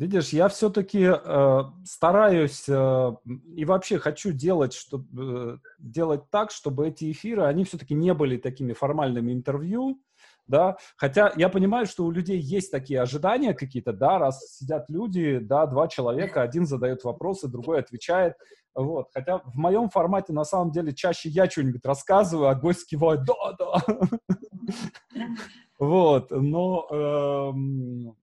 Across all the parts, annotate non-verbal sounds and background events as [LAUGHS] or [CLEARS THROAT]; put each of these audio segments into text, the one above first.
Видишь, я все-таки э, стараюсь э, и вообще хочу делать, чтобы, э, делать так, чтобы эти эфиры, они все-таки не были такими формальными интервью, да, хотя я понимаю, что у людей есть такие ожидания какие-то, да, раз сидят люди, да, два человека, один задает вопросы, другой отвечает, вот, хотя в моем формате на самом деле чаще я что-нибудь рассказываю, а гость кивает, да, да, [LAUGHS] вот, но эм,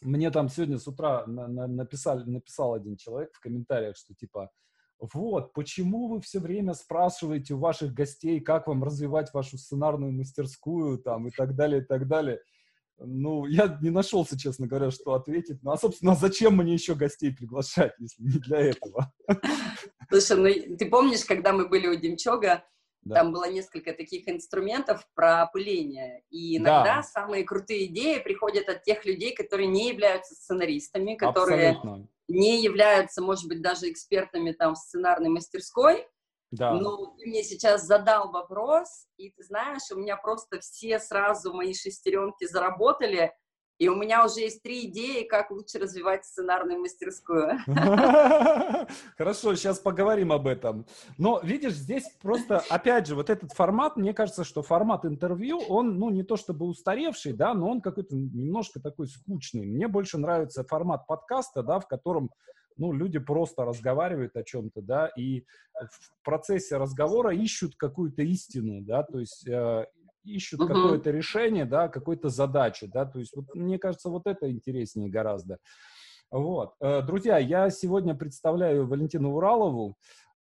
мне там сегодня с утра на, на, написали, написал один человек в комментариях, что типа, вот, почему вы все время спрашиваете у ваших гостей, как вам развивать вашу сценарную мастерскую, там, и так далее, и так далее. Ну, я не нашелся, честно говоря, что ответить. Ну, а, собственно, зачем мне еще гостей приглашать, если не для этого? Слушай, ну, ты помнишь, когда мы были у Демчога, да. Там было несколько таких инструментов про опыление. И иногда да. самые крутые идеи приходят от тех людей, которые не являются сценаристами, которые Абсолютно. не являются, может быть, даже экспертами там в сценарной мастерской. Да. Но ты мне сейчас задал вопрос, и ты знаешь, у меня просто все сразу мои шестеренки заработали, и у меня уже есть три идеи, как лучше развивать сценарную мастерскую. [LAUGHS] [LAUGHS] Хорошо, сейчас поговорим об этом. Но, видишь, здесь просто, опять же, вот этот формат, мне кажется, что формат интервью, он, ну, не то чтобы устаревший, да, но он какой-то немножко такой скучный. Мне больше нравится формат подкаста, да, в котором ну, люди просто разговаривают о чем-то, да, и в процессе разговора ищут какую-то истину, да, то есть э, ищут uh-huh. какое-то решение, да, какой-то задачи, да, то есть вот, мне кажется, вот это интереснее гораздо. Вот. Э, друзья, я сегодня представляю Валентину Уралову.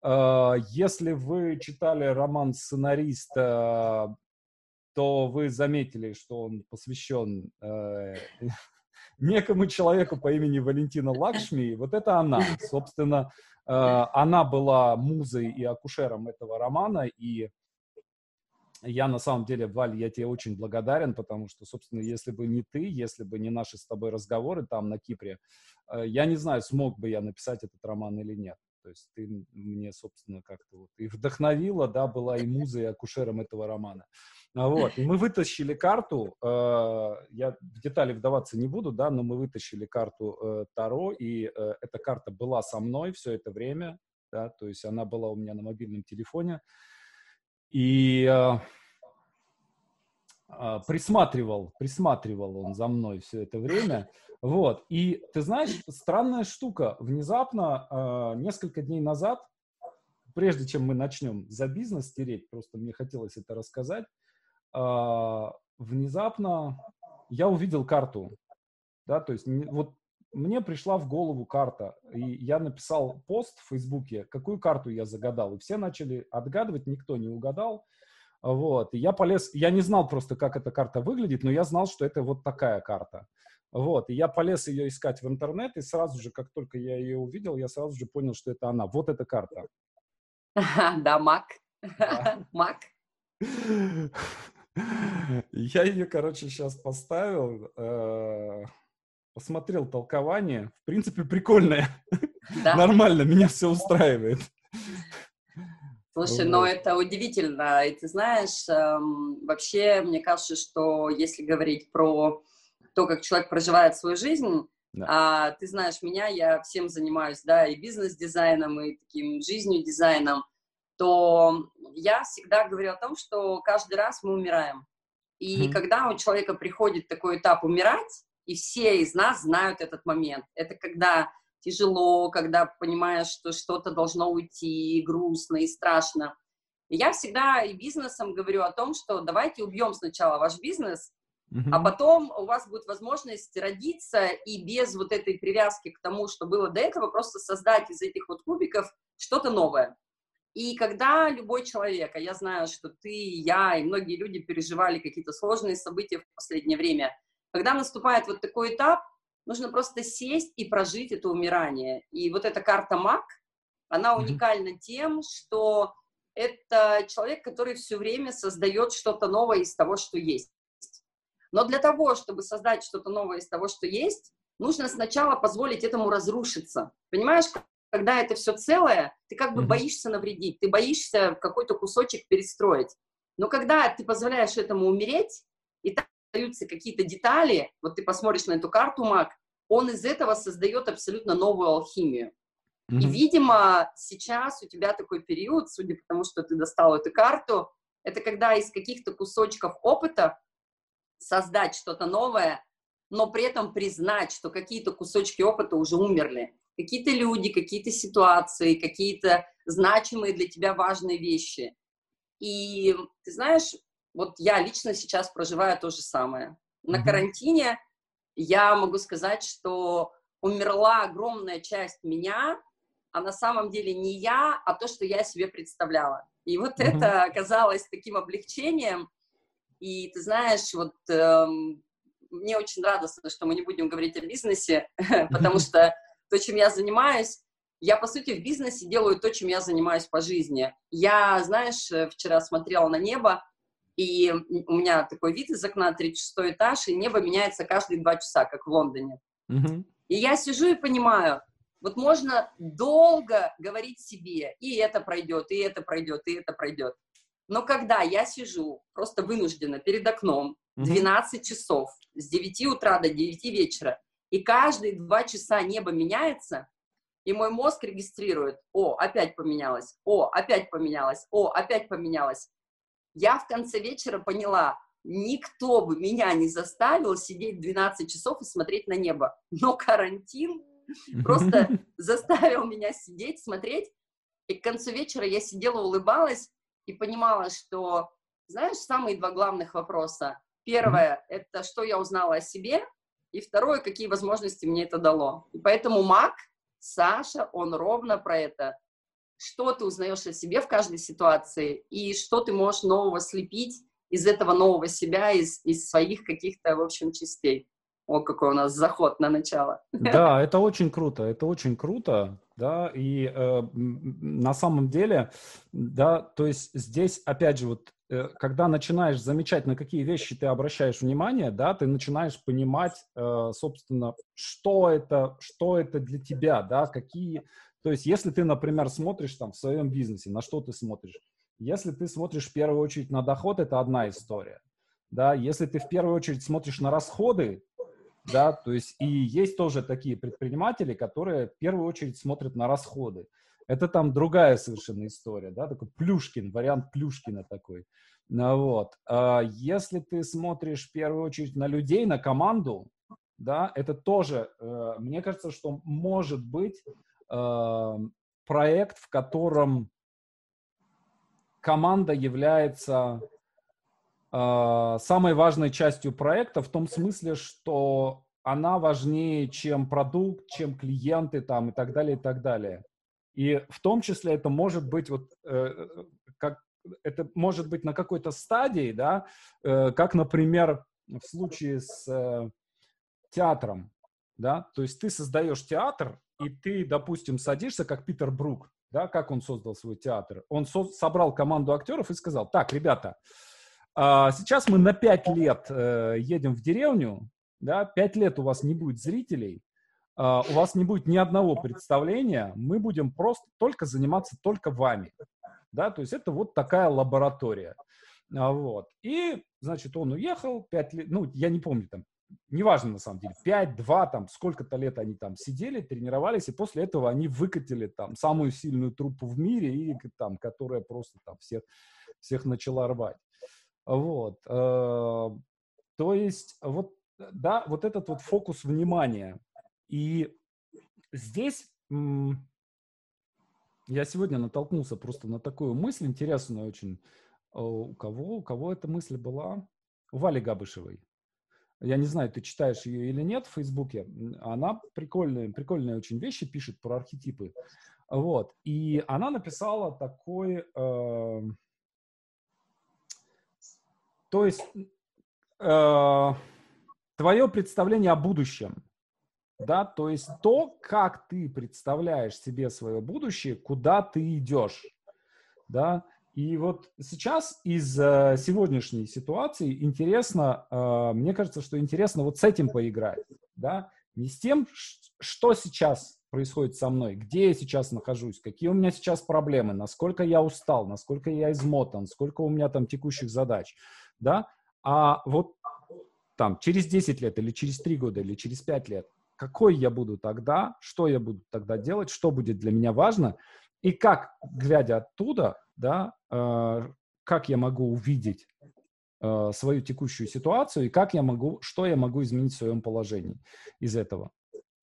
Э, если вы читали роман «Сценарист», то вы заметили, что он посвящен э, [LAUGHS] некому человеку по имени Валентина Лакшми. Вот это она. Собственно, она была музой и акушером этого романа, и я на самом деле, Валь, я тебе очень благодарен, потому что, собственно, если бы не ты, если бы не наши с тобой разговоры там на Кипре, э, я не знаю, смог бы я написать этот роман или нет. То есть ты мне, собственно, как-то вот и вдохновила, да, была и музой, и акушером этого романа. А вот, и мы вытащили карту, э, я в детали вдаваться не буду, да, но мы вытащили карту э, Таро, и э, эта карта была со мной все это время, да, то есть она была у меня на мобильном телефоне, и э, э, присматривал, присматривал он за мной все это время. Вот. И ты знаешь, странная штука. Внезапно, э, несколько дней назад, прежде чем мы начнем за бизнес тереть, просто мне хотелось это рассказать, э, внезапно я увидел карту. Да, то есть вот мне пришла в голову карта, и я написал пост в Фейсбуке, какую карту я загадал, и все начали отгадывать, никто не угадал. Вот, и я полез, я не знал просто, как эта карта выглядит, но я знал, что это вот такая карта. Вот, и я полез ее искать в интернет, и сразу же, как только я ее увидел, я сразу же понял, что это она. Вот эта карта. [LAUGHS] Да, Мак. [LAUGHS] Мак. [LAUGHS] Я ее, короче, сейчас поставил. Посмотрел толкование. В принципе, прикольное. Да. Нормально, меня все устраивает. Слушай, вот. но это удивительно. И ты знаешь, эм, вообще, мне кажется, что если говорить про то, как человек проживает свою жизнь, да. а, ты знаешь меня, я всем занимаюсь, да, и бизнес-дизайном, и таким жизнью дизайном, то я всегда говорю о том, что каждый раз мы умираем. И mm-hmm. когда у человека приходит такой этап умирать, и все из нас знают этот момент. Это когда тяжело, когда понимаешь, что что-то должно уйти, грустно и страшно. И я всегда и бизнесом говорю о том, что давайте убьем сначала ваш бизнес, uh-huh. а потом у вас будет возможность родиться и без вот этой привязки к тому, что было до этого, просто создать из этих вот кубиков что-то новое. И когда любой человек, а я знаю, что ты, я и многие люди переживали какие-то сложные события в последнее время – когда наступает вот такой этап, нужно просто сесть и прожить это умирание. И вот эта карта МАК, она уникальна тем, что это человек, который все время создает что-то новое из того, что есть. Но для того, чтобы создать что-то новое из того, что есть, нужно сначала позволить этому разрушиться. Понимаешь, когда это все целое, ты как бы боишься навредить, ты боишься какой-то кусочек перестроить. Но когда ты позволяешь этому умереть, и остаются какие-то детали, вот ты посмотришь на эту карту, Мак, он из этого создает абсолютно новую алхимию. Mm-hmm. И, видимо, сейчас у тебя такой период, судя по тому, что ты достал эту карту, это когда из каких-то кусочков опыта создать что-то новое, но при этом признать, что какие-то кусочки опыта уже умерли. Какие-то люди, какие-то ситуации, какие-то значимые для тебя важные вещи. И ты знаешь, вот я лично сейчас проживаю то же самое. На mm-hmm. карантине я могу сказать, что умерла огромная часть меня, а на самом деле не я, а то, что я себе представляла. И вот mm-hmm. это оказалось таким облегчением. И ты знаешь, вот эм, мне очень радостно, что мы не будем говорить о бизнесе, [LAUGHS] потому что то, чем я занимаюсь, я, по сути, в бизнесе делаю то, чем я занимаюсь по жизни. Я, знаешь, вчера смотрела на небо, и у меня такой вид из окна, 36 этаж, и небо меняется каждые два часа, как в Лондоне. Mm-hmm. И я сижу и понимаю, вот можно долго говорить себе, и это пройдет, и это пройдет, и это пройдет. Но когда я сижу просто вынуждена перед окном 12 mm-hmm. часов, с 9 утра до 9 вечера, и каждые два часа небо меняется, и мой мозг регистрирует, о, опять поменялось, о, опять поменялось, о, опять поменялось. Я в конце вечера поняла, никто бы меня не заставил сидеть 12 часов и смотреть на небо. Но карантин Просто [LAUGHS] заставил меня сидеть, смотреть. И к концу вечера я сидела, улыбалась и понимала, что, знаешь, самые два главных вопроса. Первое — это что я узнала о себе, и второе, какие возможности мне это дало. И поэтому Мак, Саша, он ровно про это. Что ты узнаешь о себе в каждой ситуации, и что ты можешь нового слепить из этого нового себя, из, из своих каких-то, в общем, частей. О, какой у нас заход на начало. [LAUGHS] Да, это очень круто, это очень круто, да, и э, на самом деле, да, то есть здесь, опять же, вот, э, когда начинаешь замечать, на какие вещи ты обращаешь внимание, да, ты начинаешь понимать, э, собственно, что это, что это для тебя, да, какие, то есть если ты, например, смотришь там в своем бизнесе, на что ты смотришь? Если ты смотришь в первую очередь на доход, это одна история, да, если ты в первую очередь смотришь на расходы, да, то есть и есть тоже такие предприниматели, которые в первую очередь смотрят на расходы. Это там другая совершенно история, да, такой Плюшкин, вариант Плюшкина такой. Ну, вот. А если ты смотришь в первую очередь на людей, на команду, да, это тоже, э, мне кажется, что может быть проект, в котором команда является э, самой важной частью проекта в том смысле, что она важнее, чем продукт, чем клиенты там и так далее, и так далее. И в том числе это может быть вот э, как это может быть на какой-то стадии, да, э, как, например, в случае с э, театром, да, то есть ты создаешь театр, и ты, допустим, садишься, как Питер Брук, да, как он создал свой театр. Он со собрал команду актеров и сказал, так, ребята, а, сейчас мы на 5 лет э, едем в деревню, да, 5 лет у вас не будет зрителей, а, у вас не будет ни одного представления, мы будем просто только заниматься только вами, да, то есть это вот такая лаборатория, а, вот. И, значит, он уехал 5 лет, ну, я не помню, там, неважно на самом деле, 5, 2, там, сколько-то лет они там сидели, тренировались, и после этого они выкатили там самую сильную труппу в мире, и там, которая просто там всех, всех начала рвать. Вот. Э, то есть вот, да, вот этот вот фокус внимания. И здесь я сегодня натолкнулся просто на такую мысль интересную очень. Э, у кого, у кого эта мысль была? У Вали Габышевой. Я не знаю, ты читаешь ее или нет в Фейсбуке. Она прикольные, прикольные очень вещи пишет про архетипы. Вот. И она написала такой... Э, то есть э, твое представление о будущем, да, то есть то, как ты представляешь себе свое будущее, куда ты идешь, да, и вот сейчас из сегодняшней ситуации интересно, э, мне кажется, что интересно вот с этим поиграть, да, не с тем, что сейчас происходит со мной, где я сейчас нахожусь, какие у меня сейчас проблемы, насколько я устал, насколько я измотан, сколько у меня там текущих задач, да, а вот там через 10 лет или через 3 года или через 5 лет, какой я буду тогда, что я буду тогда делать, что будет для меня важно, и как, глядя оттуда, да, э, как я могу увидеть э, свою текущую ситуацию и как я могу, что я могу изменить в своем положении из этого.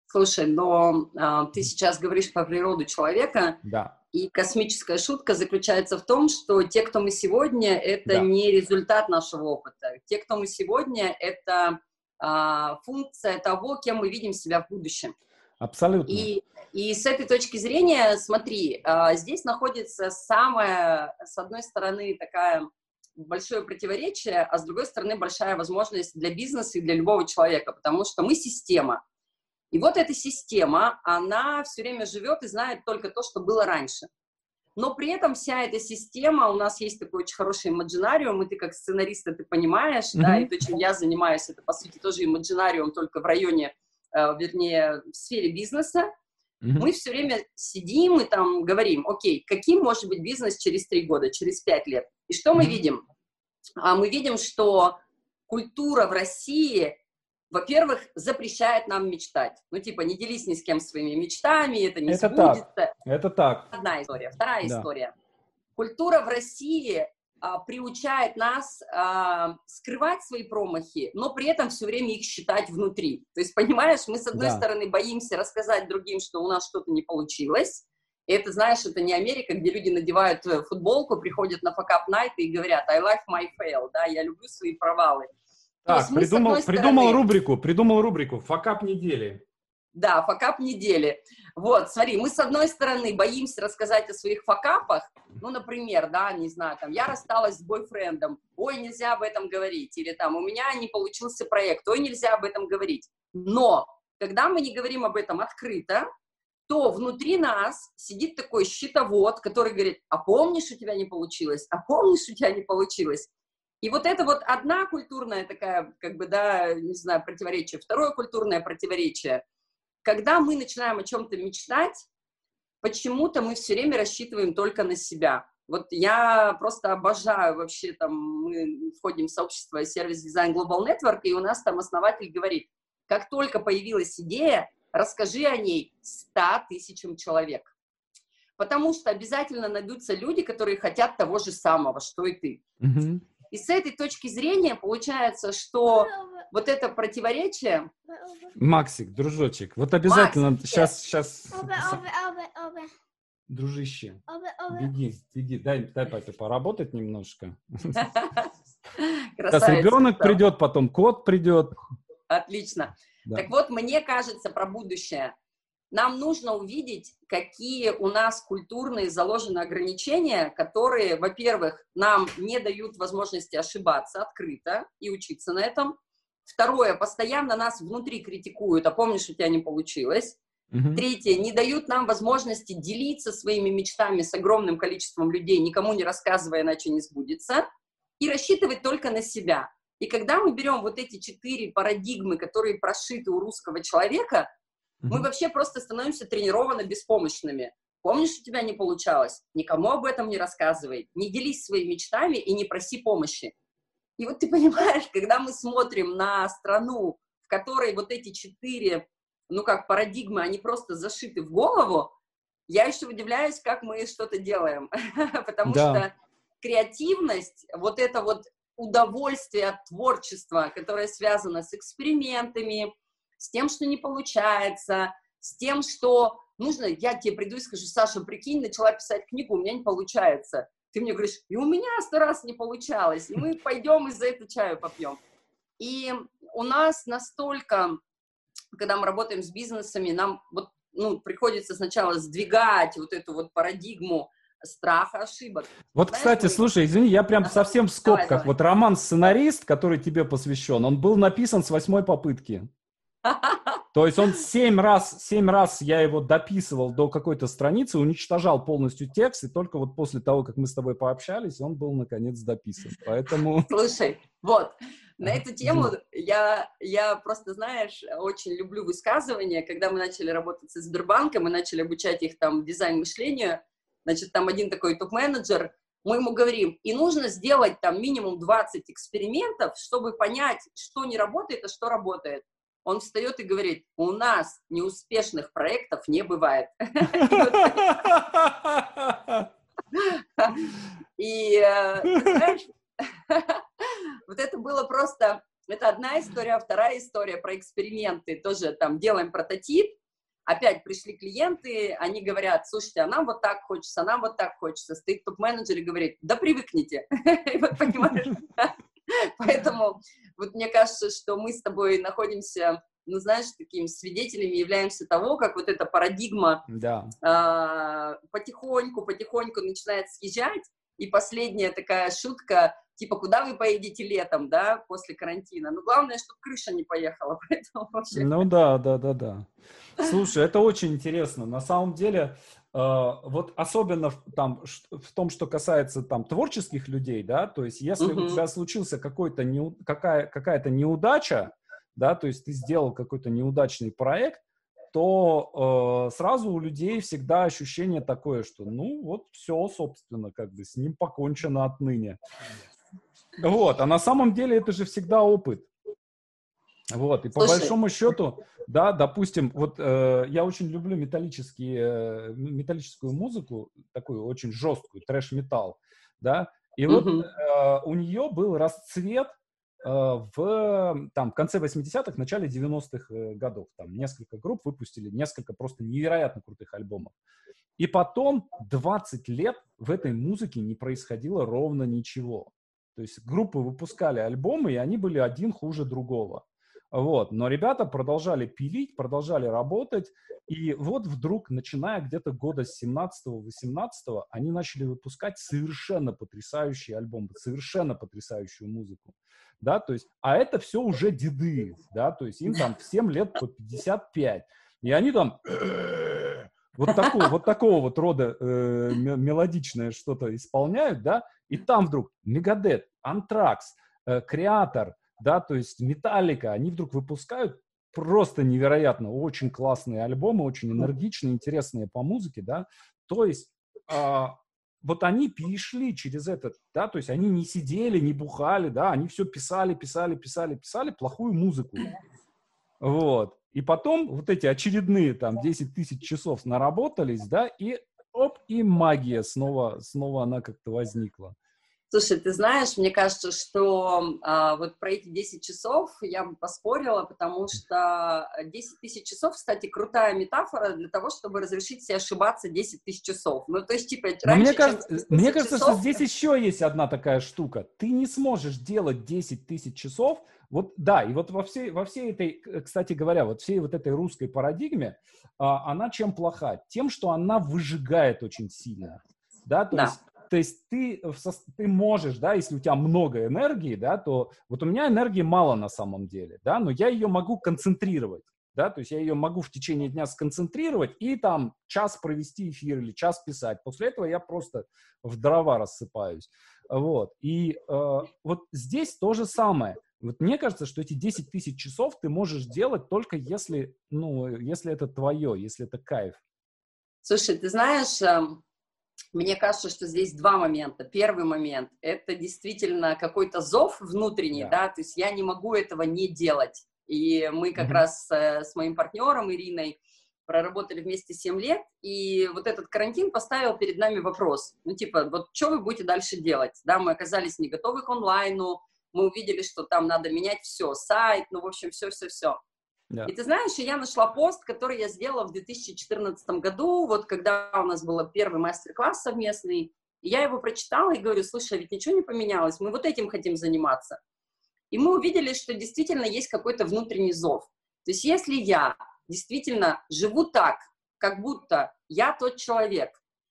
Слушай, но э, ты сейчас говоришь про природу человека. Да. И космическая шутка заключается в том, что те, кто мы сегодня, это да. не результат нашего опыта. Те, кто мы сегодня, это э, функция того, кем мы видим себя в будущем. Абсолютно. И, и с этой точки зрения, смотри, э, здесь находится самая, с одной стороны, такая большое противоречие, а с другой стороны, большая возможность для бизнеса и для любого человека, потому что мы система. И вот эта система, она все время живет и знает только то, что было раньше. Но при этом вся эта система, у нас есть такой очень хороший имаджинариум, и ты как сценарист это понимаешь, mm-hmm. да, и то, чем я занимаюсь, это, по сути, тоже имаджинариум, только в районе, вернее, в сфере бизнеса. Mm-hmm. Мы все время сидим и там говорим, окей, каким может быть бизнес через три года, через пять лет? И что mm-hmm. мы видим? А мы видим, что культура в России во-первых, запрещает нам мечтать. Ну, типа, не делись ни с кем своими мечтами, это не это сбудется. Так. Это так. Одна история. Вторая да. история. Культура в России приучает нас а, скрывать свои промахи, но при этом все время их считать внутри. То есть, понимаешь, мы, с одной да. стороны, боимся рассказать другим, что у нас что-то не получилось, и это, знаешь, это не Америка, где люди надевают э, футболку, приходят на факап найт и говорят I like my fail, да, я люблю свои провалы. Так, придумал, стороны... придумал рубрику, придумал рубрику «Факап недели». Да, факап недели. Вот, смотри, мы с одной стороны боимся рассказать о своих факапах, ну, например, да, не знаю, там, я рассталась с бойфрендом, ой, нельзя об этом говорить, или там, у меня не получился проект, ой, нельзя об этом говорить. Но, когда мы не говорим об этом открыто, то внутри нас сидит такой щитовод, который говорит, а помнишь, у тебя не получилось, а помнишь, у тебя не получилось. И вот это вот одна культурная такая, как бы, да, не знаю, противоречие, второе культурное противоречие. Когда мы начинаем о чем-то мечтать, почему-то мы все время рассчитываем только на себя. Вот я просто обожаю вообще, там, мы входим в сообщество сервис-дизайн Global Network, и у нас там основатель говорит, как только появилась идея, расскажи о ней 100 тысячам человек. Потому что обязательно найдутся люди, которые хотят того же самого, что и ты. Mm-hmm. И с этой точки зрения получается, что вот это противоречие... Максик, дружочек, вот обязательно Максик, сейчас, сейчас... Дружище, беги, беги, дай, дай папе поработать немножко. [LAUGHS] Сейчас ребенок придет, потом кот придет. Отлично. Да. Так вот, мне кажется про будущее нам нужно увидеть, какие у нас культурные заложены ограничения, которые, во-первых, нам не дают возможности ошибаться открыто и учиться на этом. Второе, постоянно нас внутри критикуют, а помнишь, у тебя не получилось. Угу. Третье, не дают нам возможности делиться своими мечтами с огромным количеством людей, никому не рассказывая, иначе не сбудется, и рассчитывать только на себя. И когда мы берем вот эти четыре парадигмы, которые прошиты у русского человека, мы вообще просто становимся тренированно беспомощными. Помнишь, у тебя не получалось? Никому об этом не рассказывай. Не делись своими мечтами и не проси помощи. И вот ты [LAUGHS] понимаешь, когда мы смотрим на страну, в которой вот эти четыре, ну как парадигмы, они просто зашиты в голову, я еще удивляюсь, как мы что-то делаем. [LAUGHS] Потому да. что креативность, вот это вот удовольствие от творчества, которое связано с экспериментами, с тем, что не получается, с тем, что нужно, я тебе приду и скажу, Саша, прикинь, начала писать книгу, у меня не получается. Ты мне говоришь, и у меня сто раз не получалось, и мы пойдем и за это чаю попьем. И у нас настолько, когда мы работаем с бизнесами, нам вот, ну, приходится сначала сдвигать вот эту вот парадигму страха ошибок. Вот, Знаешь, кстати, мы... слушай, извини, я прям совсем в скобках. Давай, давай. Вот роман-сценарист, который тебе посвящен, он был написан с восьмой попытки. [LAUGHS] То есть он семь раз, семь раз я его дописывал до какой-то страницы, уничтожал полностью текст, и только вот после того, как мы с тобой пообщались, он был наконец дописан. Поэтому... [LAUGHS] Слушай, вот, на эту тему я, я просто, знаешь, очень люблю высказывания. Когда мы начали работать со Сбербанком, мы начали обучать их там дизайн мышления, значит, там один такой топ-менеджер, мы ему говорим, и нужно сделать там минимум 20 экспериментов, чтобы понять, что не работает, а что работает. Он встает и говорит, у нас неуспешных проектов не бывает. [LAUGHS] И, э, [LAUGHS] вот это было просто, это одна история, а вторая история про эксперименты, тоже там делаем прототип, опять пришли клиенты, они говорят, слушайте, а нам вот так хочется, а нам вот так хочется. Стоит топ-менеджер и говорит, да привыкните. [LAUGHS] вот понимаешь? [LAUGHS] Поэтому вот мне кажется, что мы с тобой находимся ну, знаешь, такими свидетелями являемся того, как вот эта парадигма да. э, потихоньку, потихоньку начинает съезжать, и последняя такая шутка, типа, куда вы поедете летом, да, после карантина. Ну, главное, чтобы крыша не поехала, [LAUGHS] поэтому вообще... Ну, да, да, да, да. Слушай, это очень интересно. На самом деле, вот особенно в, там, в том, что касается там творческих людей, да, то есть если uh-huh. у тебя случился какой-то не, какая, какая-то неудача, да, то есть ты сделал какой-то неудачный проект, то э, сразу у людей всегда ощущение такое, что ну вот все, собственно, как бы с ним покончено отныне. Вот, а на самом деле это же всегда опыт. Вот, и по Слушай. большому счету, да, допустим, вот э, я очень люблю металлические, э, металлическую музыку, такую очень жесткую, трэш-металл, да, и вот э, у нее был расцвет э, в там, конце 80-х, начале 90-х э, годов. Там несколько групп выпустили несколько просто невероятно крутых альбомов. И потом 20 лет в этой музыке не происходило ровно ничего. То есть группы выпускали альбомы, и они были один хуже другого. Вот. Но ребята продолжали пилить, продолжали работать, и вот вдруг, начиная где-то года с 17-18, они начали выпускать совершенно потрясающий альбом, совершенно потрясающую музыку. Да, то есть, а это все уже деды, да, то есть им там всем лет по 55. И они там [CLEARS THROAT] вот такого, вот такого вот рода э, мелодичное что-то исполняют, да, и там вдруг Мегадет, Антракс, э, Креатор, да, то есть Металлика, они вдруг выпускают просто невероятно, очень классные альбомы, очень энергичные, интересные по музыке, да, то есть а, вот они перешли через этот, да, то есть они не сидели, не бухали, да, они все писали, писали, писали, писали плохую музыку, вот, и потом вот эти очередные там 10 тысяч часов наработались, да, и оп, и магия снова, снова она как-то возникла. Слушай, ты знаешь, мне кажется, что а, вот про эти 10 часов я бы поспорила, потому что 10 тысяч часов, кстати, крутая метафора для того, чтобы разрешить себе ошибаться 10 тысяч часов. Ну, то есть, типа, раньше, мне кажется, мне кажется часов... что здесь еще есть одна такая штука. Ты не сможешь делать 10 тысяч часов, вот, да, и вот во всей, во всей этой, кстати говоря, вот всей вот этой русской парадигме, а, она чем плоха? Тем, что она выжигает очень сильно. Да, то да. есть то есть ты, ты можешь, да, если у тебя много энергии, да, то вот у меня энергии мало на самом деле, да, но я ее могу концентрировать, да, то есть я ее могу в течение дня сконцентрировать и там час провести эфир или час писать. После этого я просто в дрова рассыпаюсь. Вот. И э, вот здесь то же самое. Вот мне кажется, что эти 10 тысяч часов ты можешь делать только если, ну, если это твое, если это кайф. Слушай, ты знаешь, эм, мне кажется, что здесь два момента. Первый момент – это действительно какой-то зов внутренний, да. да, то есть я не могу этого не делать. И мы как mm-hmm. раз э, с моим партнером Ириной проработали вместе 7 лет, и вот этот карантин поставил перед нами вопрос, ну, типа, вот что вы будете дальше делать? Да, мы оказались не готовы к онлайну, мы увидели, что там надо менять все, сайт, ну, в общем, все-все-все. Да. И ты знаешь, я нашла пост, который я сделала в 2014 году, вот когда у нас был первый мастер-класс совместный, я его прочитала и говорю, слушай, а ведь ничего не поменялось, мы вот этим хотим заниматься. И мы увидели, что действительно есть какой-то внутренний зов. То есть если я действительно живу так, как будто я тот человек,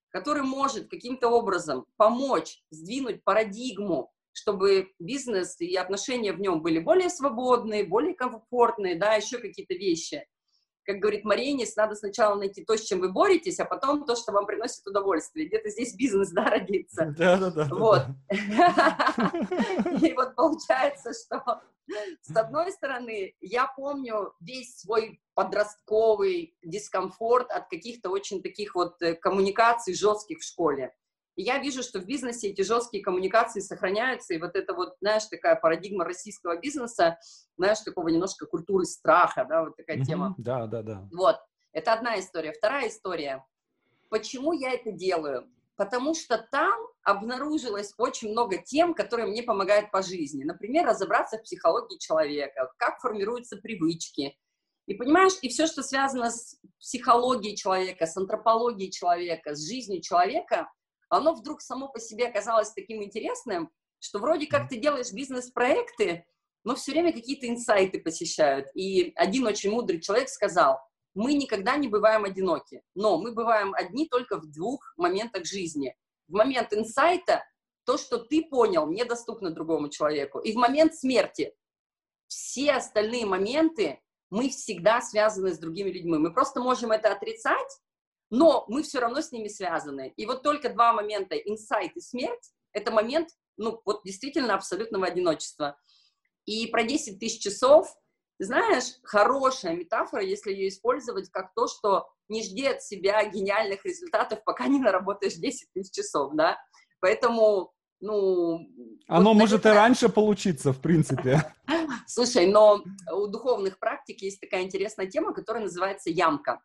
который может каким-то образом помочь сдвинуть парадигму чтобы бизнес и отношения в нем были более свободные, более комфортные, да, еще какие-то вещи. Как говорит Маринис, надо сначала найти то, с чем вы боретесь, а потом то, что вам приносит удовольствие. Где-то здесь бизнес, да, родится. Да, да, да. Вот. [LAUGHS] И вот получается, что с одной стороны, я помню весь свой подростковый дискомфорт от каких-то очень таких вот э, коммуникаций жестких в школе. И я вижу, что в бизнесе эти жесткие коммуникации сохраняются, и вот это вот, знаешь, такая парадигма российского бизнеса, знаешь, такого немножко культуры страха, да, вот такая mm-hmm. тема. Да, да, да. Вот, это одна история. Вторая история. Почему я это делаю? Потому что там обнаружилось очень много тем, которые мне помогают по жизни. Например, разобраться в психологии человека, как формируются привычки. И понимаешь, и все, что связано с психологией человека, с антропологией человека, с жизнью человека, оно вдруг само по себе оказалось таким интересным, что вроде как ты делаешь бизнес-проекты, но все время какие-то инсайты посещают. И один очень мудрый человек сказал, мы никогда не бываем одиноки, но мы бываем одни только в двух моментах жизни. В момент инсайта то, что ты понял, недоступно другому человеку. И в момент смерти все остальные моменты мы всегда связаны с другими людьми. Мы просто можем это отрицать, но мы все равно с ними связаны. И вот только два момента, инсайт и смерть, это момент, ну, вот действительно абсолютного одиночества. И про 10 тысяч часов, знаешь, хорошая метафора, если ее использовать как то, что не жди от себя гениальных результатов, пока не наработаешь 10 тысяч часов, да. Поэтому ну... Оно вот, может наверное... и раньше получиться, в принципе. [LAUGHS] Слушай, но у духовных практик есть такая интересная тема, которая называется ямка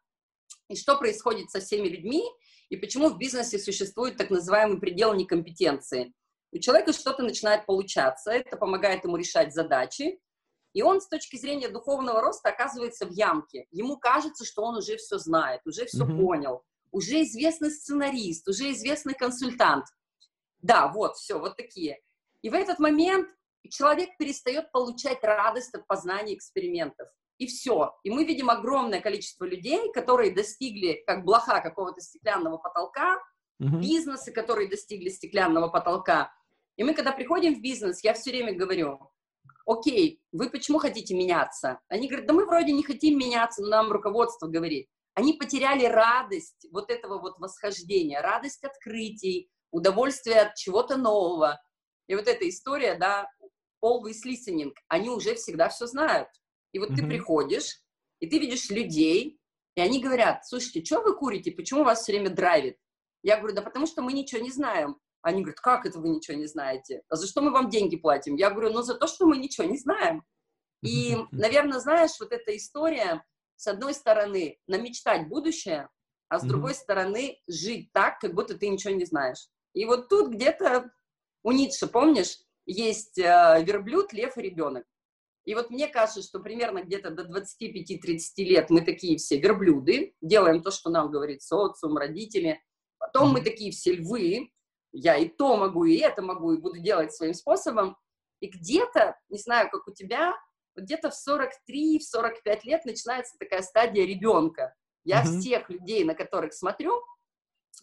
и что происходит со всеми людьми, и почему в бизнесе существует так называемый предел некомпетенции. У человека что-то начинает получаться, это помогает ему решать задачи, и он с точки зрения духовного роста оказывается в ямке. Ему кажется, что он уже все знает, уже все mm-hmm. понял, уже известный сценарист, уже известный консультант. Да, вот, все, вот такие. И в этот момент человек перестает получать радость от познания экспериментов и все. И мы видим огромное количество людей, которые достигли, как блоха какого-то стеклянного потолка, uh-huh. бизнесы, которые достигли стеклянного потолка. И мы, когда приходим в бизнес, я все время говорю, окей, вы почему хотите меняться? Они говорят, да мы вроде не хотим меняться, но нам руководство говорит. Они потеряли радость вот этого вот восхождения, радость открытий, удовольствие от чего-то нового. И вот эта история, да, always listening, они уже всегда все знают. И вот mm-hmm. ты приходишь, и ты видишь людей, и они говорят, слушайте, что вы курите, почему вас все время драйвит? Я говорю, да потому что мы ничего не знаем. Они говорят, как это вы ничего не знаете? А за что мы вам деньги платим? Я говорю, ну за то, что мы ничего не знаем. И, [LAUGHS] наверное, знаешь, вот эта история, с одной стороны, намечтать будущее, а с mm-hmm. другой стороны, жить так, как будто ты ничего не знаешь. И вот тут где-то у Ницше, помнишь, есть э, верблюд, лев и ребенок. И вот мне кажется, что примерно где-то до 25-30 лет мы такие все верблюды, делаем то, что нам говорит социум, родители. Потом мы такие все львы, я и то могу, и это могу, и буду делать своим способом. И где-то, не знаю, как у тебя, где-то в 43-45 лет начинается такая стадия ребенка. Я mm-hmm. всех людей, на которых смотрю,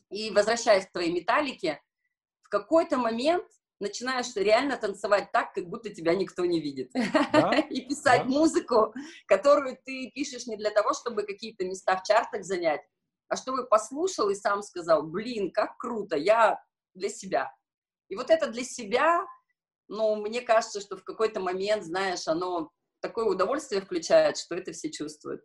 и возвращаясь к твоей металлике, в какой-то момент начинаешь реально танцевать так, как будто тебя никто не видит. Да? [LAUGHS] И писать да. музыку, которую ты пишешь не для того, чтобы какие-то места в чартах занять, а чтобы послушал и сам сказал, блин, как круто, я для себя. И вот это для себя, ну, мне кажется, что в какой-то момент, знаешь, оно такое удовольствие включает, что это все чувствуют.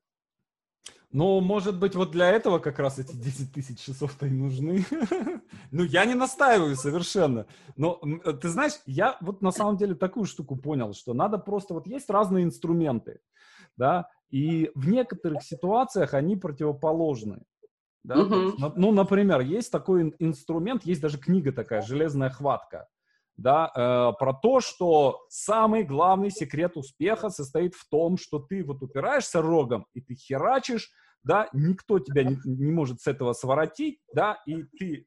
Ну, может быть, вот для этого как раз эти 10 тысяч часов-то и нужны. [LAUGHS] ну, я не настаиваю совершенно. Но, э, ты знаешь, я вот на самом деле такую штуку понял, что надо просто... Вот есть разные инструменты, да, и в некоторых ситуациях они противоположны. Да? Uh-huh. Ну, например, есть такой инструмент, есть даже книга такая «Железная хватка», да, э, про то, что самый главный секрет успеха состоит в том, что ты вот упираешься рогом, и ты херачишь, да, никто тебя не, не может с этого своротить, да, и ты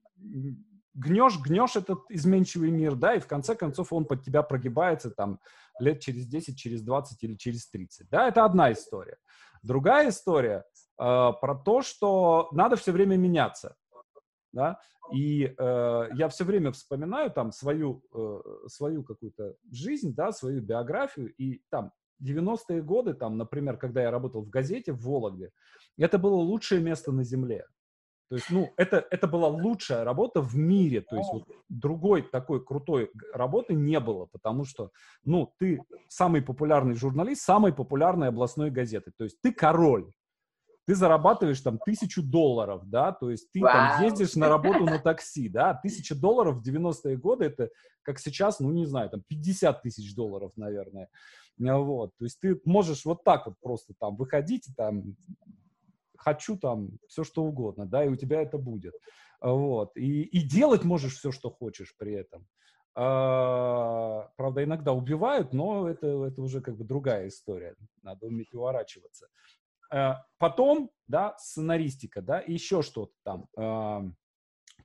гнешь, гнешь этот изменчивый мир, да, и в конце концов он под тебя прогибается там лет через 10, через 20 или через 30, да, это одна история. Другая история э, про то, что надо все время меняться, да, и э, я все время вспоминаю там свою, э, свою какую-то жизнь, да, свою биографию, и там 90-е годы, там, например, когда я работал в газете в Вологде, это было лучшее место на Земле. То есть, ну, это, это была лучшая работа в мире. То есть, вот другой такой крутой работы не было, потому что, ну, ты самый популярный журналист самой популярной областной газеты. То есть, ты король. Ты зарабатываешь там тысячу долларов, да, то есть ты Вау. там ездишь на работу на такси, да, тысяча долларов в 90-е годы, это как сейчас, ну, не знаю, там 50 тысяч долларов, наверное, вот, то есть ты можешь вот так вот просто там выходить там хочу там все что угодно, да, и у тебя это будет, вот, и, и делать можешь все, что хочешь при этом. А, правда, иногда убивают, но это, это уже как бы другая история. Надо уметь уворачиваться. А, потом, да, сценаристика, да, еще что-то там. А,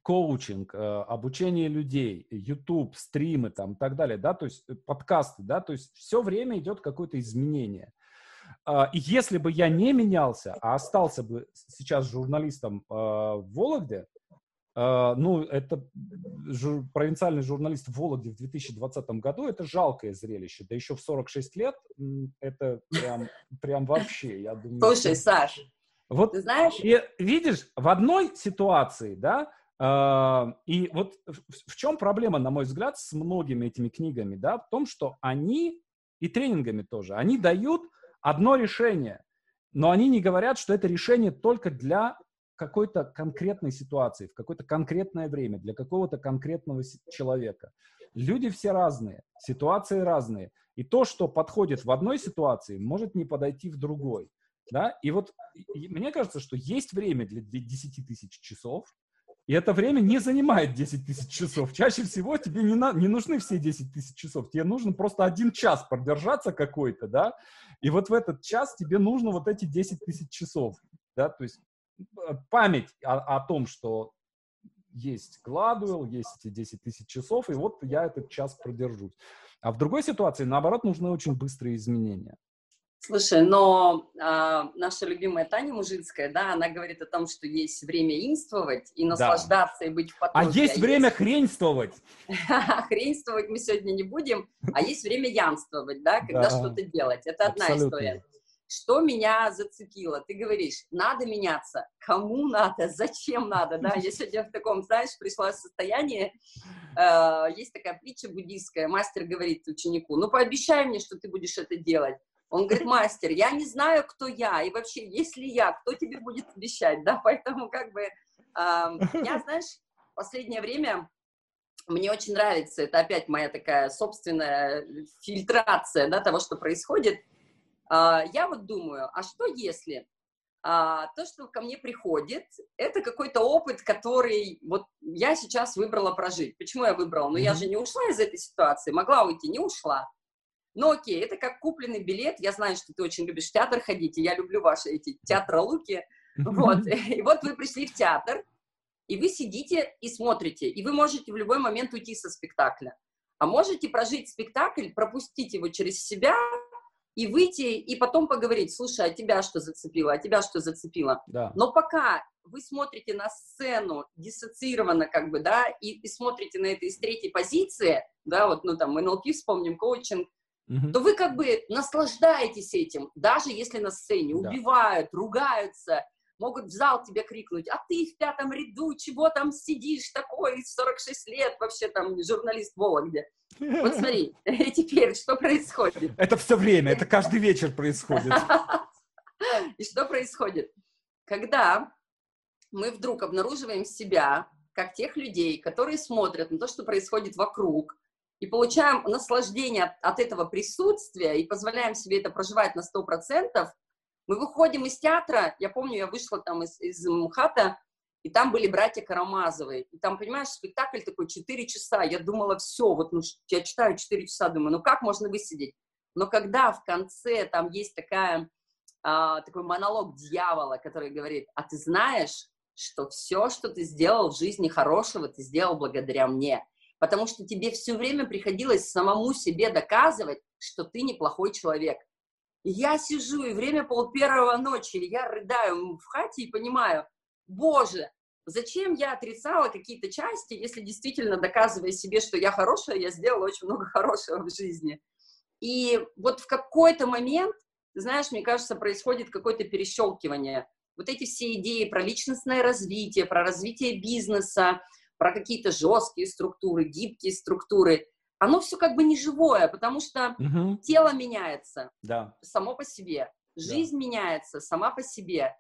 коучинг, а, обучение людей, YouTube, стримы там и так далее, да, то есть э, подкасты, да, то есть все время идет какое-то изменение. И если бы я не менялся, а остался бы сейчас журналистом в Вологде, ну, это жур, провинциальный журналист в Вологде в 2020 году, это жалкое зрелище. Да еще в 46 лет это прям, прям вообще, я думаю... Слушай. Саш, вот, ты знаешь... И, видишь, в одной ситуации, да, uh, и вот в, в чем проблема, на мой взгляд, с многими этими книгами, да, в том, что они, и тренингами тоже, они дают одно решение, но они не говорят, что это решение только для какой-то конкретной ситуации, в какое-то конкретное время, для какого-то конкретного человека. Люди все разные, ситуации разные. И то, что подходит в одной ситуации, может не подойти в другой. Да? И вот и мне кажется, что есть время для 10 тысяч часов, и это время не занимает 10 тысяч часов. Чаще всего тебе не, на, не нужны все 10 тысяч часов. Тебе нужно просто один час продержаться какой-то, да, и вот в этот час тебе нужно вот эти 10 тысяч часов, да, то есть память о, о том, что есть Гладуэлл, есть эти 10 тысяч часов, и вот я этот час продержусь. А в другой ситуации, наоборот, нужны очень быстрые изменения. Слушай, но а, наша любимая Таня Мужицкая, да, она говорит о том, что есть время инствовать и наслаждаться, да. и быть в потоке. А есть а время есть... хренствовать. [LAUGHS] Хренствовать мы сегодня не будем, а есть время янствовать, да, когда что-то делать. Это одна история. Что меня зацепило? Ты говоришь, надо меняться. Кому надо? [LAUGHS] Зачем надо? Да, я сегодня в таком, знаешь, пришла в состояние, э, есть такая притча буддийская, мастер говорит ученику, ну пообещай мне, что ты будешь это делать. Он говорит, [LAUGHS] мастер, я не знаю, кто я, и вообще, если я, кто тебе будет обещать, да, поэтому как бы, э, я, [LAUGHS] знаешь, последнее время мне очень нравится, это опять моя такая собственная фильтрация, да, того, что происходит, я вот думаю, а что если а, то, что ко мне приходит, это какой-то опыт, который вот я сейчас выбрала прожить. Почему я выбрала? Ну, mm-hmm. я же не ушла из этой ситуации, могла уйти, не ушла. Но окей, это как купленный билет. Я знаю, что ты очень любишь в театр ходить, и я люблю ваши эти театролуки. Вот. [LAUGHS] И вот вы пришли в театр, и вы сидите и смотрите, и вы можете в любой момент уйти со спектакля. А можете прожить спектакль, пропустить его через себя, и выйти, и потом поговорить, слушай, а тебя что зацепило, а тебя что зацепило. Да. Но пока вы смотрите на сцену диссоциированно, как бы, да, и, и смотрите на это из третьей позиции, да, вот, ну, там, НЛП вспомним, коучинг, угу. то вы как бы наслаждаетесь этим, даже если на сцене да. убивают, ругаются, могут в зал тебе крикнуть, а ты в пятом ряду, чего там сидишь такой, 46 лет, вообще там журналист Вологде. Вот смотри, [LAUGHS] [LAUGHS] теперь что происходит? Это все время, это каждый вечер происходит. [LAUGHS] И что происходит? Когда мы вдруг обнаруживаем себя, как тех людей, которые смотрят на то, что происходит вокруг, и получаем наслаждение от этого присутствия, и позволяем себе это проживать на 100%, мы выходим из театра, я помню, я вышла там из, из МХАТа, и там были братья Карамазовы. И там, понимаешь, спектакль такой 4 часа. Я думала, все, вот ну, я читаю 4 часа, думаю, ну как можно высидеть? Но когда в конце там есть такая, а, такой монолог дьявола, который говорит, а ты знаешь, что все, что ты сделал в жизни хорошего, ты сделал благодаря мне. Потому что тебе все время приходилось самому себе доказывать, что ты неплохой человек я сижу, и время пол первого ночи, я рыдаю в хате и понимаю, боже, зачем я отрицала какие-то части, если действительно доказывая себе, что я хорошая, я сделала очень много хорошего в жизни. И вот в какой-то момент, знаешь, мне кажется, происходит какое-то перещелкивание. Вот эти все идеи про личностное развитие, про развитие бизнеса, про какие-то жесткие структуры, гибкие структуры, оно все как бы не живое, потому что угу. тело меняется да. само по себе, жизнь да. меняется сама по себе.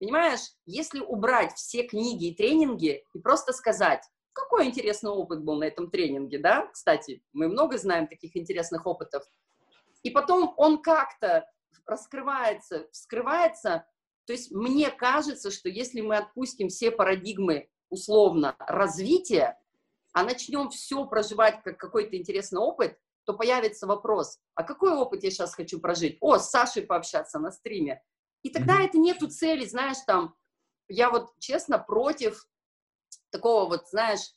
Понимаешь, если убрать все книги и тренинги и просто сказать, какой интересный опыт был на этом тренинге, да, кстати, мы много знаем таких интересных опытов, и потом он как-то раскрывается, вскрывается, то есть мне кажется, что если мы отпустим все парадигмы условно развития, а начнем все проживать как какой-то интересный опыт, то появится вопрос, а какой опыт я сейчас хочу прожить? О, с Сашей пообщаться на стриме. И тогда mm-hmm. это нету цели, знаешь, там, я вот честно против такого вот, знаешь,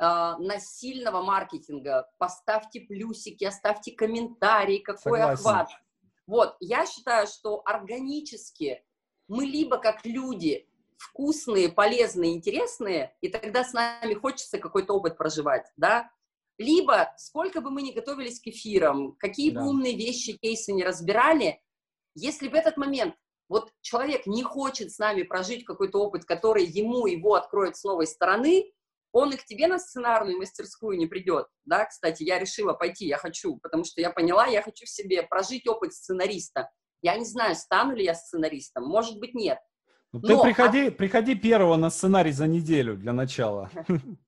э, насильного маркетинга. Поставьте плюсики, оставьте комментарии, какой Согласен. охват. Вот, я считаю, что органически мы либо как люди вкусные, полезные, интересные, и тогда с нами хочется какой-то опыт проживать, да, либо сколько бы мы ни готовились к эфирам, какие да. бы умные вещи, кейсы не разбирали, если в этот момент вот человек не хочет с нами прожить какой-то опыт, который ему его откроет с новой стороны, он и к тебе на сценарную мастерскую не придет, да, кстати, я решила пойти, я хочу, потому что я поняла, я хочу в себе прожить опыт сценариста. Я не знаю, стану ли я сценаристом, может быть, нет. Ну, ты Но, приходи, а... приходи первого на сценарий за неделю для начала.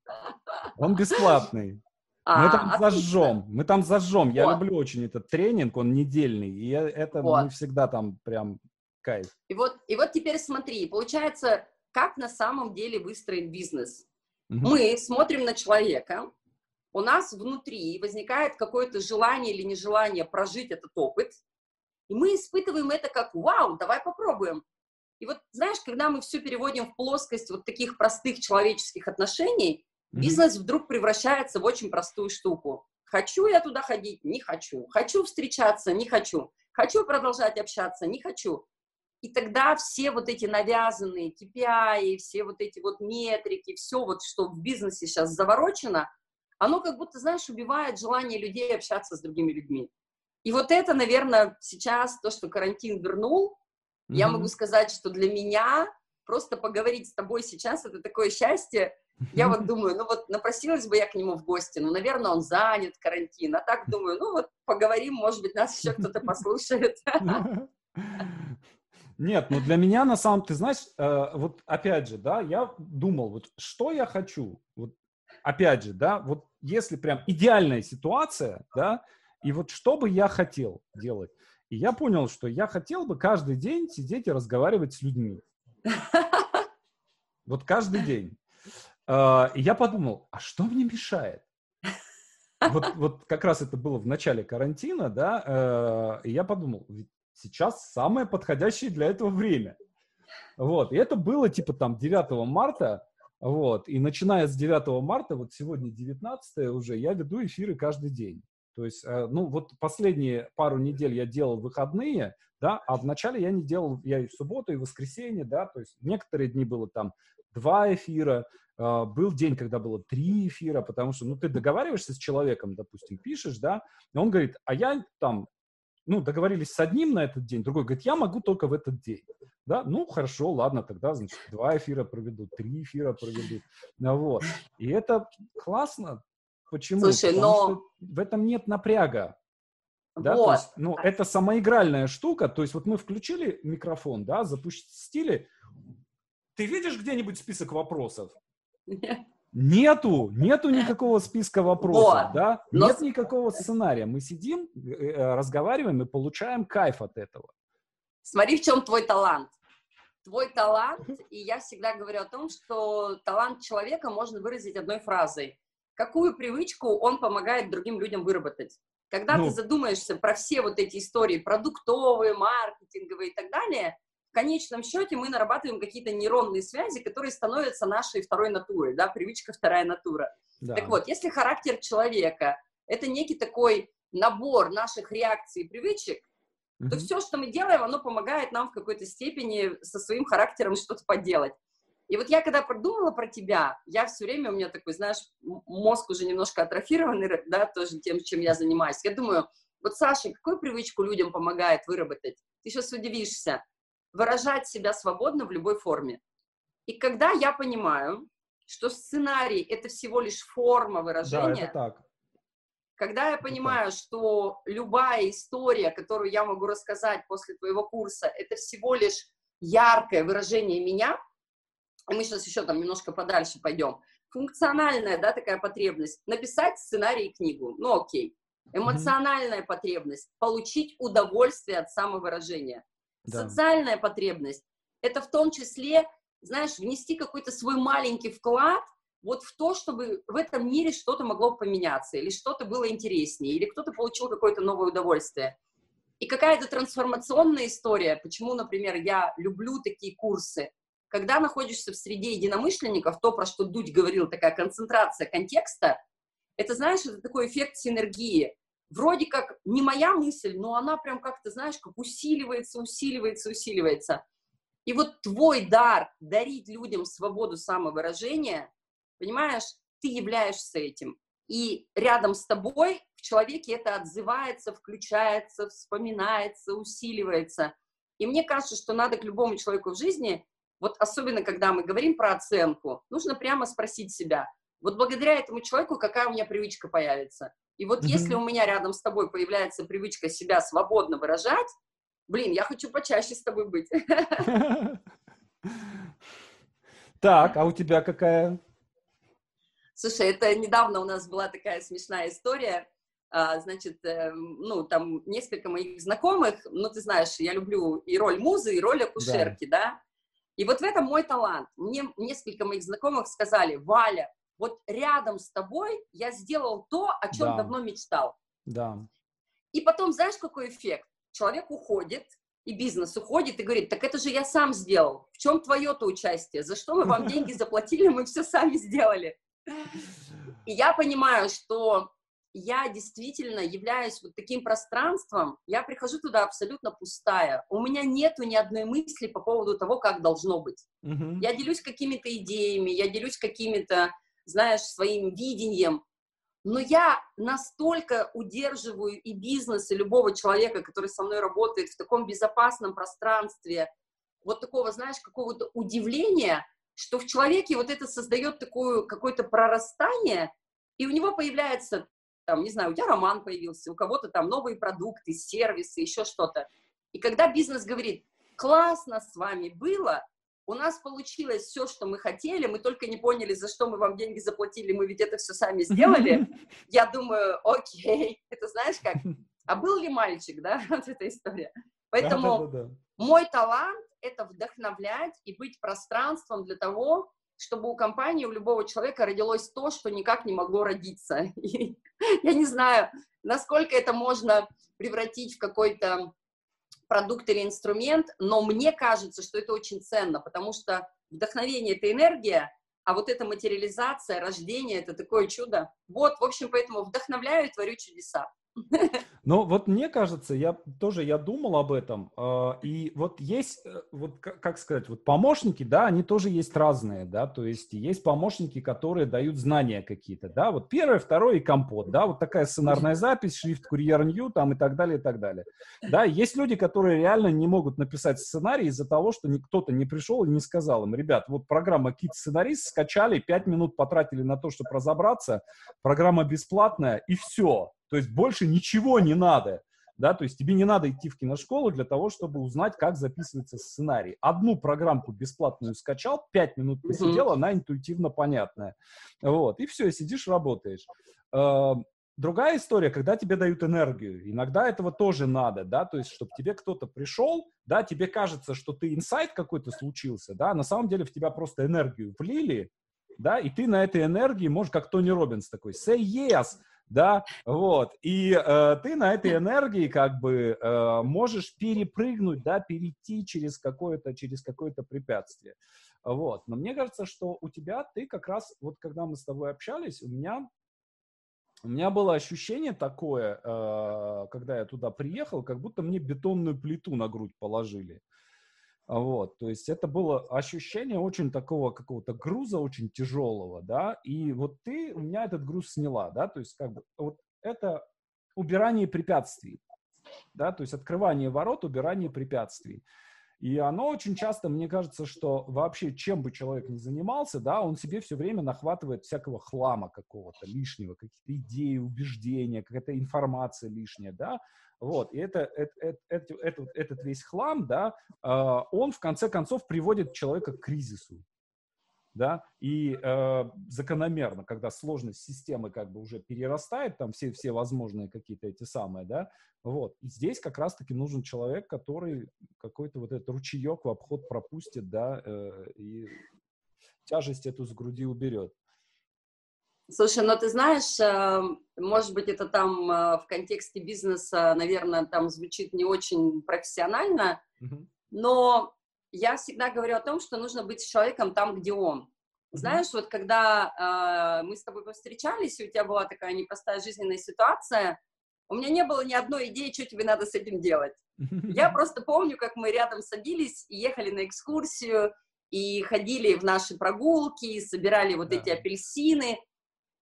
[LAUGHS] Он бесплатный. Мы там зажжем, мы там зажжем. Я люблю очень этот тренинг, он недельный, и это мы всегда там прям Кайф. И вот, и вот теперь смотри, получается, как на самом деле выстроен бизнес. Угу. Мы смотрим на человека, у нас внутри возникает какое-то желание или нежелание прожить этот опыт, и мы испытываем это как «Вау, давай попробуем». И вот, знаешь, когда мы все переводим в плоскость вот таких простых человеческих отношений, mm бизнес вдруг превращается в очень простую штуку. Хочу я туда ходить? Не хочу. Хочу встречаться? Не хочу. Хочу продолжать общаться? Не хочу. И тогда все вот эти навязанные KPI, все вот эти вот метрики, все вот, что в бизнесе сейчас заворочено, оно как будто, знаешь, убивает желание людей общаться с другими людьми. И вот это, наверное, сейчас то, что карантин вернул, mm-hmm. я могу сказать, что для меня просто поговорить с тобой сейчас это такое счастье. Я вот [LAUGHS] думаю, ну вот напросилась бы я к нему в гости, ну, наверное, он занят, карантин. А так думаю, ну вот поговорим, может быть, нас еще кто-то послушает. [LAUGHS] Нет, ну для меня на самом, ты знаешь, э, вот опять же, да, я думал, вот что я хочу, вот опять же, да, вот если прям идеальная ситуация, да, и вот что бы я хотел делать. И я понял, что я хотел бы каждый день сидеть и разговаривать с людьми. [LAUGHS] Вот каждый день. Э, и я подумал, а что мне мешает? Вот, вот как раз это было в начале карантина, да, э, и я подумал, сейчас самое подходящее для этого время. Вот, и это было типа там 9 марта, вот, и начиная с 9 марта, вот сегодня 19 уже, я веду эфиры каждый день. То есть, э, ну, вот последние пару недель я делал выходные, да, а вначале я не делал, я и в субботу, и в воскресенье, да, то есть некоторые дни было там два эфира, э, был день, когда было три эфира, потому что, ну, ты договариваешься с человеком, допустим, пишешь, да, и он говорит, а я там ну, договорились с одним на этот день, другой говорит, я могу только в этот день. Да, ну, хорошо, ладно, тогда, значит, два эфира проведу, три эфира проведу. Вот. И это классно. Почему? Слушай, Потому но... что в этом нет напряга. Да, вот. то есть, ну, это самоигральная штука. То есть, вот мы включили микрофон, да, запустили. Ты видишь где-нибудь список вопросов? Нет. Нету, нету никакого списка вопросов, вот. да? Но... Нет никакого сценария. Мы сидим, э, э, разговариваем и получаем кайф от этого. Смотри, в чем твой талант. Твой талант, и я всегда говорю о том, что талант человека можно выразить одной фразой. Какую привычку он помогает другим людям выработать? Когда ну. ты задумаешься про все вот эти истории, продуктовые, маркетинговые и так далее, в конечном счете мы нарабатываем какие-то нейронные связи, которые становятся нашей второй натурой, да, привычка вторая натура. Да. Так вот, если характер человека — это некий такой набор наших реакций и привычек, mm-hmm. то все, что мы делаем, оно помогает нам в какой-то степени со своим характером что-то поделать. И вот я когда продумала про тебя, я все время, у меня такой, знаешь, мозг уже немножко атрофированный, да, тоже тем, чем я занимаюсь. Я думаю, вот, Саша, какую привычку людям помогает выработать? Ты сейчас удивишься выражать себя свободно в любой форме. И когда я понимаю, что сценарий — это всего лишь форма выражения, да, это так. когда я понимаю, это что любая история, которую я могу рассказать после твоего курса, это всего лишь яркое выражение меня, мы сейчас еще там немножко подальше пойдем, функциональная, да, такая потребность, написать сценарий и книгу, ну окей, эмоциональная mm-hmm. потребность, получить удовольствие от самовыражения, да. социальная потребность, это в том числе, знаешь, внести какой-то свой маленький вклад вот в то, чтобы в этом мире что-то могло поменяться, или что-то было интереснее, или кто-то получил какое-то новое удовольствие. И какая-то трансформационная история, почему, например, я люблю такие курсы, когда находишься в среде единомышленников, то, про что Дудь говорил, такая концентрация контекста, это, знаешь, это такой эффект синергии. Вроде как не моя мысль, но она прям как-то, знаешь, как усиливается, усиливается, усиливается. И вот твой дар дарить людям свободу самовыражения, понимаешь, ты являешься этим. И рядом с тобой в человеке это отзывается, включается, вспоминается, усиливается. И мне кажется, что надо к любому человеку в жизни, вот особенно когда мы говорим про оценку, нужно прямо спросить себя, вот благодаря этому человеку какая у меня привычка появится. И вот mm-hmm. если у меня рядом с тобой появляется привычка себя свободно выражать, блин, я хочу почаще с тобой быть. [LAUGHS] Так, а у тебя какая? Слушай, это недавно у нас была такая смешная история. А, значит, эм, ну, там несколько моих знакомых, ну, ты знаешь, я люблю и роль музы, и роль акушерки, да. да? И вот в этом мой талант. Мне несколько моих знакомых сказали, Валя, вот рядом с тобой я сделал то, о чем да. давно мечтал. Да. И потом, знаешь, какой эффект? человек уходит, и бизнес уходит и говорит, так это же я сам сделал. В чем твое-то участие? За что мы вам [LAUGHS] деньги заплатили? Мы все сами сделали. И я понимаю, что я действительно являюсь вот таким пространством, я прихожу туда абсолютно пустая. У меня нету ни одной мысли по поводу того, как должно быть. Uh-huh. Я делюсь какими-то идеями, я делюсь какими-то, знаешь, своим видением, но я настолько удерживаю и бизнес, и любого человека, который со мной работает в таком безопасном пространстве, вот такого, знаешь, какого-то удивления, что в человеке вот это создает такое какое-то прорастание, и у него появляется, там, не знаю, у тебя роман появился, у кого-то там новые продукты, сервисы, еще что-то. И когда бизнес говорит, классно с вами было, у нас получилось все, что мы хотели, мы только не поняли, за что мы вам деньги заплатили, мы ведь это все сами сделали. [LAUGHS] Я думаю, окей, это знаешь как? [LAUGHS] А был ли мальчик, да, [LAUGHS] вот эта история? Поэтому да, да, да. мой талант — это вдохновлять и быть пространством для того, чтобы у компании, у любого человека родилось то, что никак не могло родиться. [LAUGHS] И я не знаю, насколько это можно превратить в какой-то продукт или инструмент, но мне кажется, что это очень ценно, потому что вдохновение — это энергия, а вот эта материализация, рождение — это такое чудо. Вот, в общем, поэтому вдохновляю и творю чудеса. Ну, вот мне кажется, я тоже я думал об этом, э, и вот есть, э, вот как сказать, вот помощники, да, они тоже есть разные, да, то есть есть помощники, которые дают знания какие-то, да, вот первое, второе и компот, да, вот такая сценарная запись, шрифт Курьер Нью, там и так далее, и так далее. Да, есть люди, которые реально не могут написать сценарий из-за того, что кто-то не пришел и не сказал им, ребят, вот программа Кит Сценарист скачали, пять минут потратили на то, чтобы разобраться, программа бесплатная, и все, то есть больше ничего не надо. Да, то есть тебе не надо идти в киношколу для того, чтобы узнать, как записывается сценарий. Одну программку бесплатную скачал, пять минут посидел, mm-hmm. она интуитивно понятная. Вот, и все, сидишь, работаешь. Э, другая история, когда тебе дают энергию. Иногда этого тоже надо, да, то есть, чтобы тебе кто-то пришел, да, тебе кажется, что ты инсайт какой-то случился, да, на самом деле в тебя просто энергию влили, да, и ты на этой энергии можешь, как Тони Робинс такой, say yes, да, вот, и э, ты на этой энергии как бы э, можешь перепрыгнуть, да, перейти через какое-то, через какое-то препятствие, вот, но мне кажется, что у тебя, ты как раз, вот когда мы с тобой общались, у меня у меня было ощущение такое, э, когда я туда приехал, как будто мне бетонную плиту на грудь положили. Вот, то есть это было ощущение очень такого какого-то груза, очень тяжелого, да, и вот ты у меня этот груз сняла, да, то есть как бы вот это убирание препятствий, да, то есть открывание ворот, убирание препятствий. И оно очень часто, мне кажется, что вообще чем бы человек ни занимался, да, он себе все время нахватывает всякого хлама какого-то лишнего, какие-то идеи, убеждения, какая-то информация лишняя, да, вот, и это, это, это, это, этот, весь хлам, да, э, он в конце концов приводит человека к кризису, да, и э, закономерно, когда сложность системы как бы уже перерастает, там все, все возможные какие-то эти самые, да, вот, и здесь как раз-таки нужен человек, который какой-то вот этот ручеек в обход пропустит, да, э, и тяжесть эту с груди уберет. Слушай, ну ты знаешь, э, может быть, это там э, в контексте бизнеса, наверное, там звучит не очень профессионально, mm-hmm. но я всегда говорю о том, что нужно быть человеком там, где он. Знаешь, вот когда э, мы с тобой повстречались, и у тебя была такая непростая жизненная ситуация, у меня не было ни одной идеи, что тебе надо с этим делать. Я [LAUGHS] просто помню, как мы рядом садились и ехали на экскурсию, и ходили в наши прогулки, и собирали вот да. эти апельсины.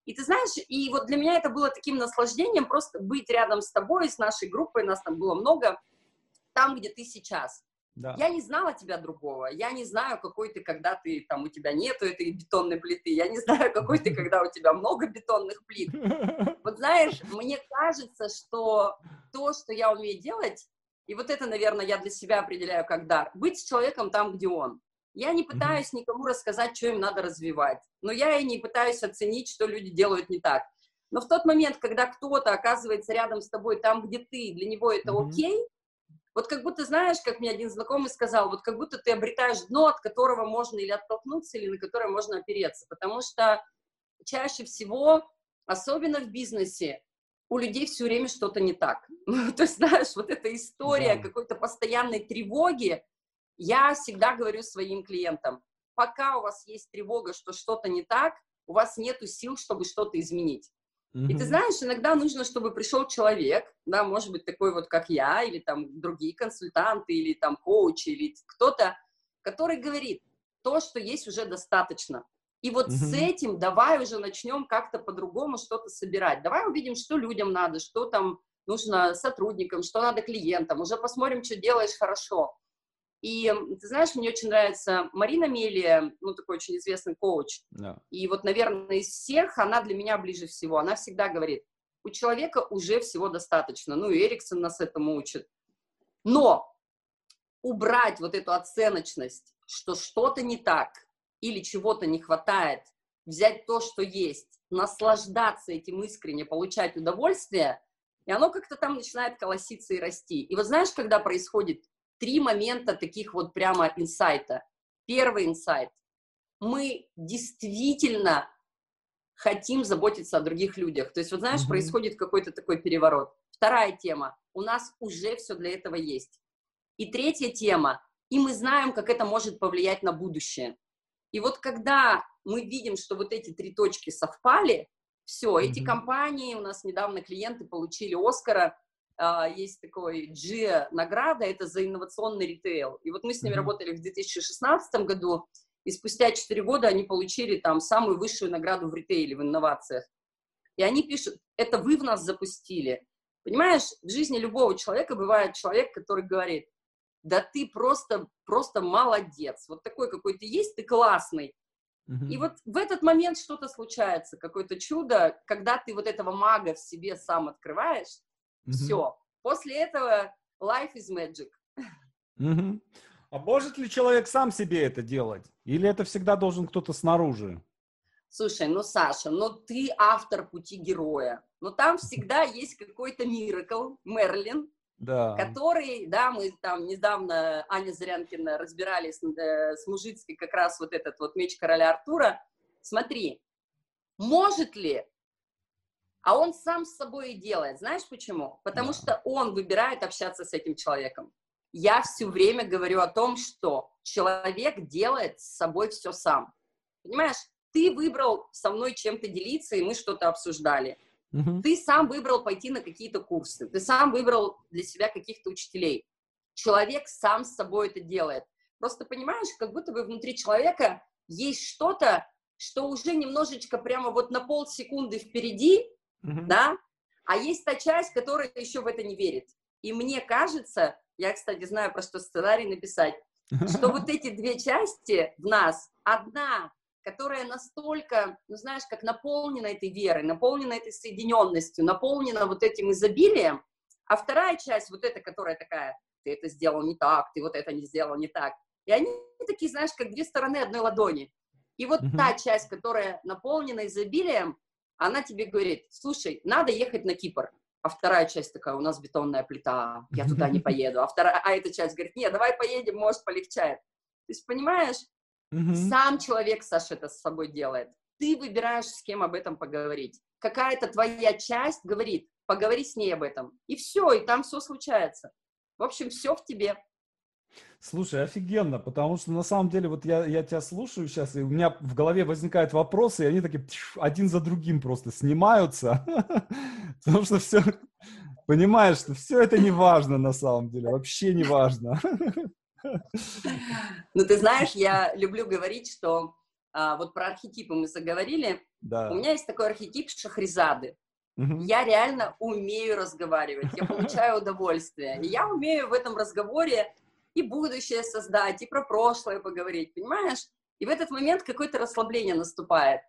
И ты знаешь, и вот для меня это было таким наслаждением просто быть рядом с тобой, с нашей группой, нас там было много, там, где ты сейчас. Да. Я не знала тебя другого. Я не знаю, какой ты, когда ты там у тебя нету этой бетонной плиты. Я не знаю, какой ты, когда у тебя много бетонных плит. [LAUGHS] Вот знаешь, мне кажется, что то, что я умею делать, и вот это, наверное, я для себя определяю как дар. Быть с человеком там, где он. Я не пытаюсь никому рассказать, что им надо развивать. Но я и не пытаюсь оценить, что люди делают не так. Но в тот момент, когда кто-то оказывается рядом с тобой там, где ты, для него это окей, вот как будто, знаешь, как мне один знакомый сказал, вот как будто ты обретаешь дно, от которого можно или оттолкнуться, или на которое можно опереться. Потому что чаще всего, особенно в бизнесе, у людей все время что-то не так. [LAUGHS] То есть, знаешь, вот эта история да. какой-то постоянной тревоги, я всегда говорю своим клиентам, пока у вас есть тревога, что что-то не так, у вас нет сил, чтобы что-то изменить. И ты знаешь, иногда нужно, чтобы пришел человек, да, может быть, такой вот, как я, или там другие консультанты, или там коучи, или кто-то, который говорит, то, что есть, уже достаточно. И вот mm с этим давай уже начнем как-то по-другому что-то собирать. Давай увидим, что людям надо, что там нужно сотрудникам, что надо клиентам. Уже посмотрим, что делаешь хорошо. И ты знаешь, мне очень нравится Марина Мелия, ну, такой очень известный коуч. Yeah. И вот, наверное, из всех она для меня ближе всего. Она всегда говорит, у человека уже всего достаточно. Ну, и Эриксон нас этому учит. Но убрать вот эту оценочность, что что-то не так или чего-то не хватает, взять то, что есть, наслаждаться этим искренне, получать удовольствие, и оно как-то там начинает колоситься и расти. И вот знаешь, когда происходит три момента таких вот прямо инсайта. Первый инсайт. Мы действительно хотим заботиться о других людях. То есть, вот знаешь, mm-hmm. происходит какой-то такой переворот. Вторая тема. У нас уже все для этого есть. И третья тема. И мы знаем, как это может повлиять на будущее. И вот когда мы видим, что вот эти три точки совпали, все, mm-hmm. эти компании, у нас недавно клиенты получили Оскара есть такой G награда, это за инновационный ритейл. И вот мы с ними mm-hmm. работали в 2016 году, и спустя 4 года они получили там самую высшую награду в ритейле, в инновациях. И они пишут, это вы в нас запустили. Понимаешь, в жизни любого человека бывает человек, который говорит, да ты просто, просто молодец, вот такой какой ты есть, ты классный. Mm-hmm. И вот в этот момент что-то случается, какое-то чудо, когда ты вот этого мага в себе сам открываешь, Mm-hmm. Все. После этого life is magic. Mm-hmm. А может ли человек сам себе это делать? Или это всегда должен кто-то снаружи? Слушай, ну, Саша, ну ты автор пути героя. Но там всегда есть какой-то миракл, Мерлин, да. который, да, мы там недавно, Аня Зырянкина, разбирали с, э, с Мужицкой как раз вот этот вот меч короля Артура. Смотри, может ли а он сам с собой и делает. Знаешь почему? Потому да. что он выбирает общаться с этим человеком. Я все время говорю о том, что человек делает с собой все сам. Понимаешь, ты выбрал со мной чем-то делиться, и мы что-то обсуждали. Угу. Ты сам выбрал пойти на какие-то курсы, ты сам выбрал для себя каких-то учителей. Человек сам с собой это делает. Просто понимаешь, как будто бы внутри человека есть что-то, что уже немножечко прямо вот на полсекунды впереди, mm-hmm. да, а есть та часть, которая еще в это не верит. И мне кажется, я, кстати, знаю, про что сценарий написать, что вот [LAUGHS] эти две части в нас, одна, которая настолько, ну знаешь, как наполнена этой верой, наполнена этой соединенностью, наполнена вот этим изобилием, а вторая часть, вот эта, которая такая, ты это сделал не так, ты вот это не сделал не так. И они такие, знаешь, как две стороны одной ладони. И вот та часть, которая наполнена изобилием, она тебе говорит, слушай, надо ехать на Кипр. А вторая часть такая, у нас бетонная плита, я туда не [LAUGHS] поеду. А, вторая, а эта часть говорит, нет, давай поедем, может, полегчает. То есть, понимаешь, mm-hmm. сам человек, Саша, это с собой делает. Ты выбираешь, с кем об этом поговорить. Какая-то твоя часть говорит, поговори с ней об этом. И все, и там все случается. В общем, все в тебе. Слушай, офигенно, потому что на самом деле вот я, я тебя слушаю сейчас, и у меня в голове возникают вопросы, и они такие один за другим просто снимаются, [LAUGHS] потому что все, понимаешь, что все это не важно на самом деле, вообще не важно. [LAUGHS] Ну, ты знаешь, я люблю говорить, что а, вот про архетипы мы заговорили. Да. У меня есть такой архетип Шахризады. Угу. Я реально умею разговаривать, я получаю удовольствие. И я умею в этом разговоре и будущее создать, и про прошлое поговорить, понимаешь? И в этот момент какое-то расслабление наступает.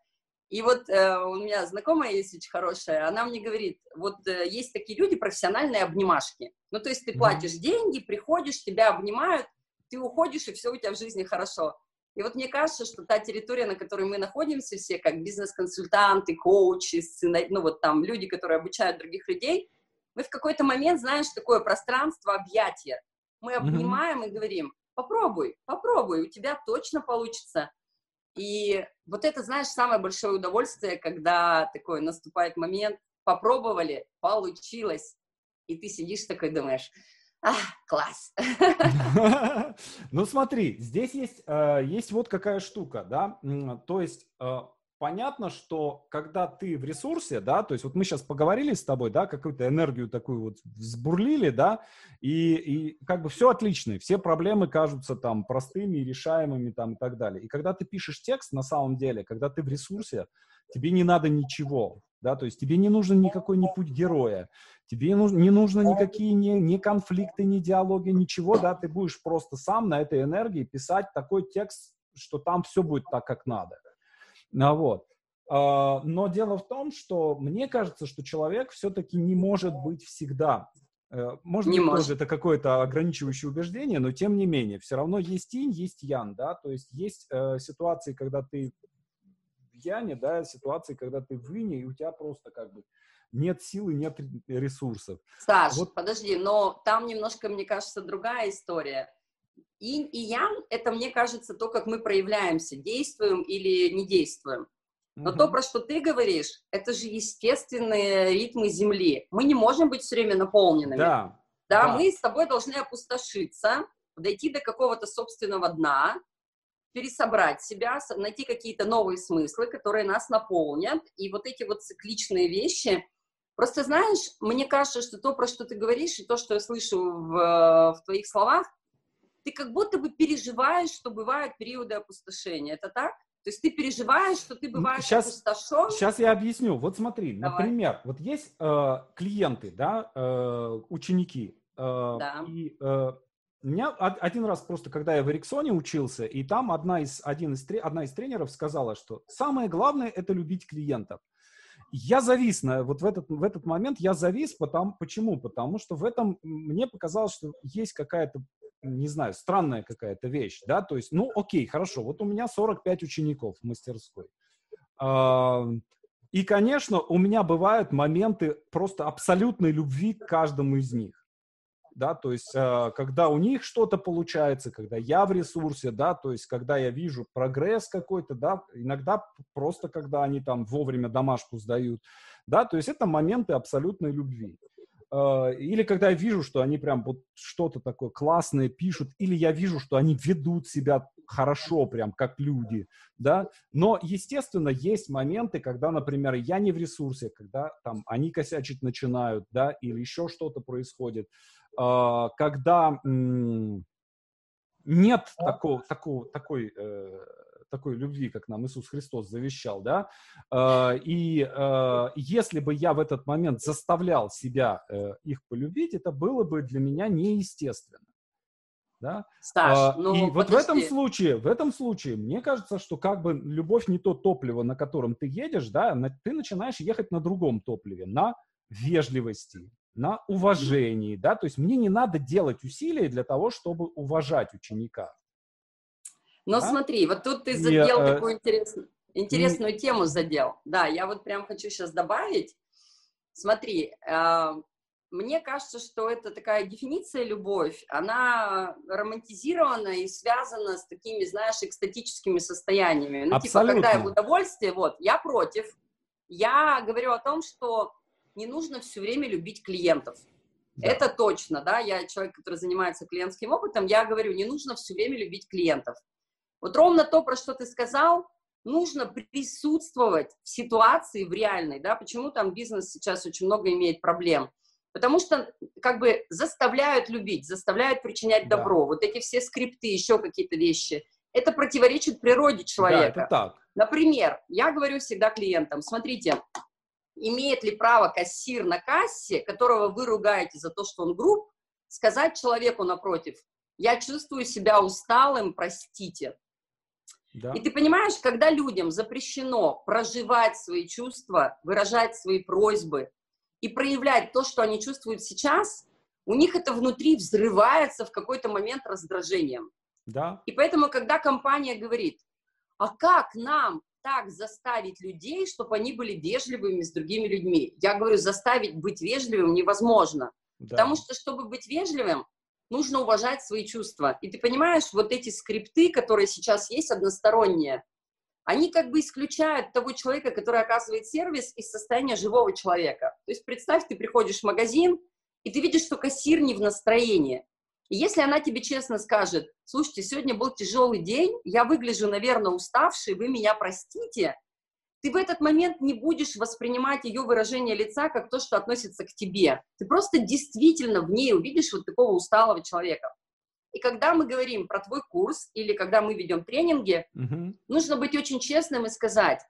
И вот э, у меня знакомая есть очень хорошая, она мне говорит, вот э, есть такие люди, профессиональные обнимашки. Ну, то есть ты платишь деньги, приходишь, тебя обнимают, ты уходишь, и все у тебя в жизни хорошо. И вот мне кажется, что та территория, на которой мы находимся все, как бизнес-консультанты, коучи, сцена... ну вот там люди, которые обучают других людей, мы в какой-то момент, знаешь, такое пространство объятия. Мы обнимаем mm-hmm. и говорим, попробуй, попробуй, у тебя точно получится. И вот это, знаешь, самое большое удовольствие, когда такой наступает момент, попробовали, получилось, и ты сидишь такой думаешь, а, класс. [LAUGHS] Ну смотри, здесь есть, э, есть вот какая штука, да, то есть э, понятно, что когда ты в ресурсе, да, то есть вот мы сейчас поговорили с тобой, да, какую-то энергию такую вот взбурлили, да, и, и как бы все отлично, все проблемы кажутся там простыми, решаемыми там и так далее. И когда ты пишешь текст, на самом деле, когда ты в ресурсе, тебе не надо ничего, да, то есть тебе не нужен никакой ни путь героя, тебе не нужно, не нужно никакие ни, ни конфликты, ни диалоги, ничего, да, ты будешь просто сам на этой энергии писать такой текст, что там все будет так, как надо. Ну, вот. А, но дело в том, что мне кажется, что человек все-таки не может быть всегда. Э, может не быть, может. тоже это какое-то ограничивающее убеждение, но тем не менее, все равно есть инь, есть ян, да, то есть есть э, ситуации, когда ты в яне, да, ситуации, когда ты в ине, и у тебя просто как бы нет силы, нет ресурсов. Саш, вот. подожди, но там немножко, мне кажется, другая история. Инь и ян — это, мне кажется, то, как мы проявляемся, действуем или не действуем. Но mm то, про что ты говоришь, это же естественные ритмы Земли. Мы не можем быть все время наполненными. Да. Да, да. мы с тобой должны опустошиться, дойти до какого-то собственного дна, пересобрать себя, найти какие-то новые смыслы, которые нас наполнят. И вот эти вот цикличные вещи. Просто знаешь, мне кажется, что то, про что ты говоришь, и то, что я слышу в, в твоих словах, ты как будто бы переживаешь, что бывают периоды опустошения. Это так? То есть ты переживаешь, что ты бываешь сейчас, опустошен? Сейчас я объясню. Вот смотри, Давай. например, вот есть э, клиенты, да, э, ученики. Э, да. И э, меня один раз просто, когда я в Эриксоне учился, и там одна из, один из, одна из тренеров сказала, что самое главное – это любить клиентов. Я завис на, вот в этот, в этот момент я завис, потому, почему? Потому что в этом мне показалось, что есть какая-то не знаю, странная какая-то вещь, да, то есть, ну, окей, хорошо, вот у меня 45 учеников в мастерской. И, конечно, у меня бывают моменты просто абсолютной любви к каждому из них. Да, то есть, а, когда у них что-то получается, когда я в ресурсе, да, то есть, когда я вижу прогресс какой-то, да, иногда просто, когда они там вовремя домашку сдают, да, то есть, это моменты абсолютной любви. А, или когда я вижу, что они прям вот что-то такое классное пишут, или я вижу, что они ведут себя хорошо, прям как люди, да. Но, естественно, есть моменты, когда, например, я не в ресурсе, когда там они косячить начинают, да, или еще что-то происходит, а, когда нет такого, такого, такой э, такой любви, как нам Иисус Христос завещал, да, а, и а, если бы я в этот момент заставлял себя э, их полюбить, это было бы для меня неестественно. Да? А, ну, и подожди. вот в этом случае, в этом случае, мне кажется, что как бы любовь не то топливо, на котором ты едешь, да, на, ты начинаешь ехать на другом топливе, на вежливости, на уважении, да, то есть мне не надо делать усилия для того, чтобы уважать ученика. Но да? смотри, вот тут ты задел и, э, такую интересную, интересную и... тему задел. Да, я вот прям хочу сейчас добавить. Смотри, э, мне кажется, что это такая дефиниция любовь, она романтизирована и связана с такими, знаешь, экстатическими состояниями. Ну, Абсолютно. типа, когда я в удовольствии, вот, я против. Я говорю о том, что не нужно все время любить клиентов. Да. Это точно, да, я человек, который занимается клиентским опытом, я говорю, не нужно все время любить клиентов. Вот ровно то, про что ты сказал, нужно присутствовать в ситуации, в реальной, да, почему там бизнес сейчас очень много имеет проблем. Потому что как бы заставляют любить, заставляют причинять да. добро. Вот эти все скрипты, еще какие-то вещи. Это противоречит природе человека. Да, это так. Например, я говорю всегда клиентам, смотрите, имеет ли право кассир на кассе, которого вы ругаете за то, что он груб, сказать человеку напротив, я чувствую себя усталым, простите. Да. И ты понимаешь, когда людям запрещено проживать свои чувства, выражать свои просьбы и проявлять то, что они чувствуют сейчас, у них это внутри взрывается в какой-то момент раздражением. Да. И поэтому, когда компания говорит, а как нам так заставить людей, чтобы они были вежливыми с другими людьми? Я говорю, заставить быть вежливым невозможно. Да. Потому что, чтобы быть вежливым, нужно уважать свои чувства. И ты понимаешь, вот эти скрипты, которые сейчас есть односторонние, они как бы исключают того человека, который оказывает сервис из состояния живого человека. То есть представь, ты приходишь в магазин, и ты видишь, что кассир не в настроении. И если она тебе честно скажет, слушайте, сегодня был тяжелый день, я выгляжу, наверное, уставший, вы меня простите, ты в этот момент не будешь воспринимать ее выражение лица как то, что относится к тебе. Ты просто действительно в ней увидишь вот такого усталого человека. И когда мы говорим про твой курс или когда мы ведем тренинги, угу. нужно быть очень честным и сказать,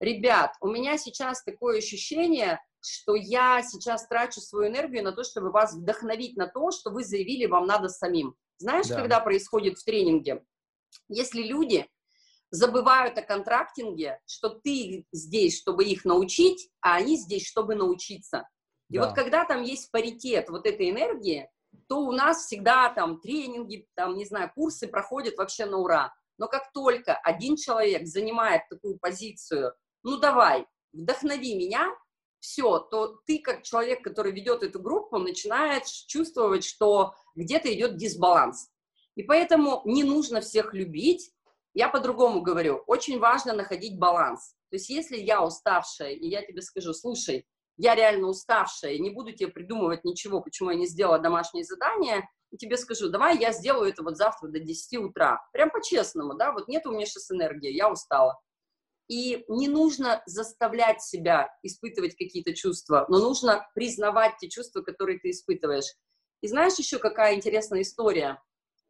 ребят, у меня сейчас такое ощущение, что я сейчас трачу свою энергию на то, чтобы вас вдохновить на то, что вы заявили, вам надо самим. Знаешь, да. когда происходит в тренинге? Если люди забывают о контрактинге, что ты здесь, чтобы их научить, а они здесь, чтобы научиться. И да. вот когда там есть паритет вот этой энергии, то у нас всегда там тренинги, там, не знаю, курсы проходят вообще на ура. Но как только один человек занимает такую позицию, ну давай, вдохнови меня, все, то ты как человек, который ведет эту группу, начинаешь чувствовать, что где-то идет дисбаланс. И поэтому не нужно всех любить, я по-другому говорю, очень важно находить баланс. То есть если я уставшая, и я тебе скажу, слушай, я реально уставшая, не буду тебе придумывать ничего, почему я не сделала домашнее задание, и тебе скажу, давай я сделаю это вот завтра до 10 утра. Прям по-честному, да, вот нет у меня сейчас энергии, я устала. И не нужно заставлять себя испытывать какие-то чувства, но нужно признавать те чувства, которые ты испытываешь. И знаешь еще какая интересная история?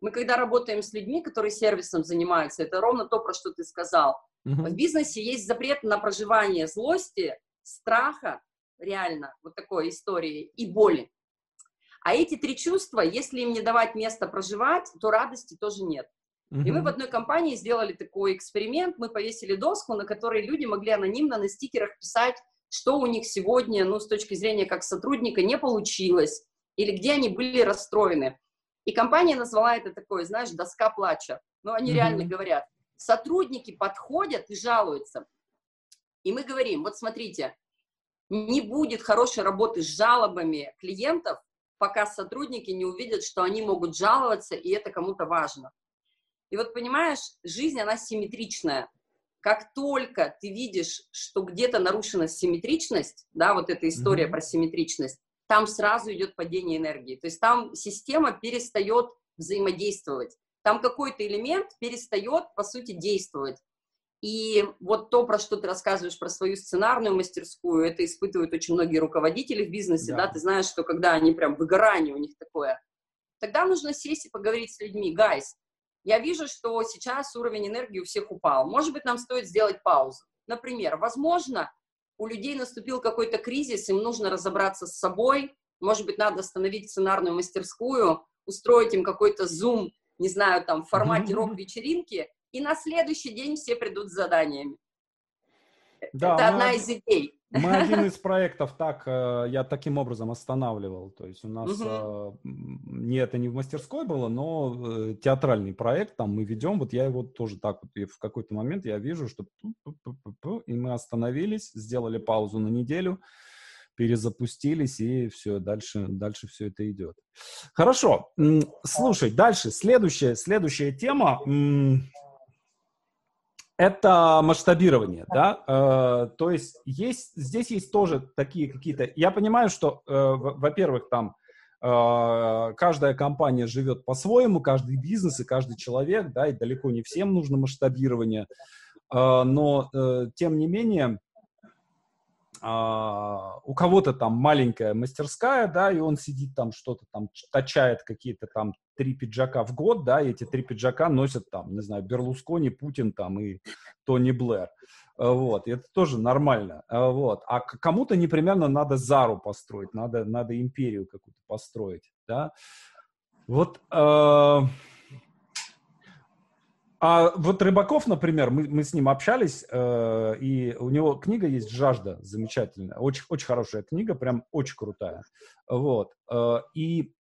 Мы когда работаем с людьми, которые сервисом занимаются, это ровно то, про что ты сказал. Uh-huh. В бизнесе есть запрет на проживание злости, страха, реально, вот такой истории, и боли. А эти три чувства, если им не давать место проживать, то радости тоже нет. Uh-huh. И мы в одной компании сделали такой эксперимент, мы повесили доску, на которой люди могли анонимно на стикерах писать, что у них сегодня, ну, с точки зрения как сотрудника, не получилось, или где они были расстроены. И компания назвала это такое, знаешь, доска плача. Но они mm-hmm. реально говорят, сотрудники подходят и жалуются. И мы говорим, вот смотрите, не будет хорошей работы с жалобами клиентов, пока сотрудники не увидят, что они могут жаловаться, и это кому-то важно. И вот понимаешь, жизнь, она симметричная. Как только ты видишь, что где-то нарушена симметричность, да, вот эта история mm-hmm. про симметричность, там сразу идет падение энергии. То есть там система перестает взаимодействовать. Там какой-то элемент перестает, по сути, действовать. И вот то, про что ты рассказываешь, про свою сценарную мастерскую, это испытывают очень многие руководители в бизнесе, да, да? ты знаешь, что когда они прям выгорание у них такое, тогда нужно сесть и поговорить с людьми. Гайс, я вижу, что сейчас уровень энергии у всех упал. Может быть, нам стоит сделать паузу. Например, возможно, у людей наступил какой-то кризис, им нужно разобраться с собой, может быть, надо остановить сценарную мастерскую, устроить им какой-то зум не знаю, там, в формате рок-вечеринки, и на следующий день все придут с заданиями. Да, Это одна из идей. Мы [LAUGHS] один из проектов так, э, я таким образом останавливал. То есть у нас угу. не это не в мастерской было, но э, театральный проект там мы ведем. Вот я его тоже так вот, и в какой-то момент я вижу, что и мы остановились, сделали паузу на неделю, перезапустились, и все, дальше, дальше все это идет. Хорошо. Слушай, дальше, следующая, следующая тема это масштабирование, да, э, то есть есть, здесь есть тоже такие какие-то, я понимаю, что, э, во-первых, там э, каждая компания живет по-своему, каждый бизнес и каждый человек, да, и далеко не всем нужно масштабирование, но, тем не менее, у кого-то там маленькая мастерская, да, и он сидит там что-то там, точает какие-то там три пиджака в год, да, и эти три пиджака носят там, не знаю, Берлускони, Путин там и Тони Блэр. А, вот, и это тоже нормально. А, вот. А кому-то непременно надо Зару построить, надо, надо империю какую-то построить, да. Вот, э, а вот Рыбаков, например, мы, мы с ним общались, э, и у него книга есть «Жажда», замечательная, очень, очень хорошая книга, прям очень крутая. Вот. Э, и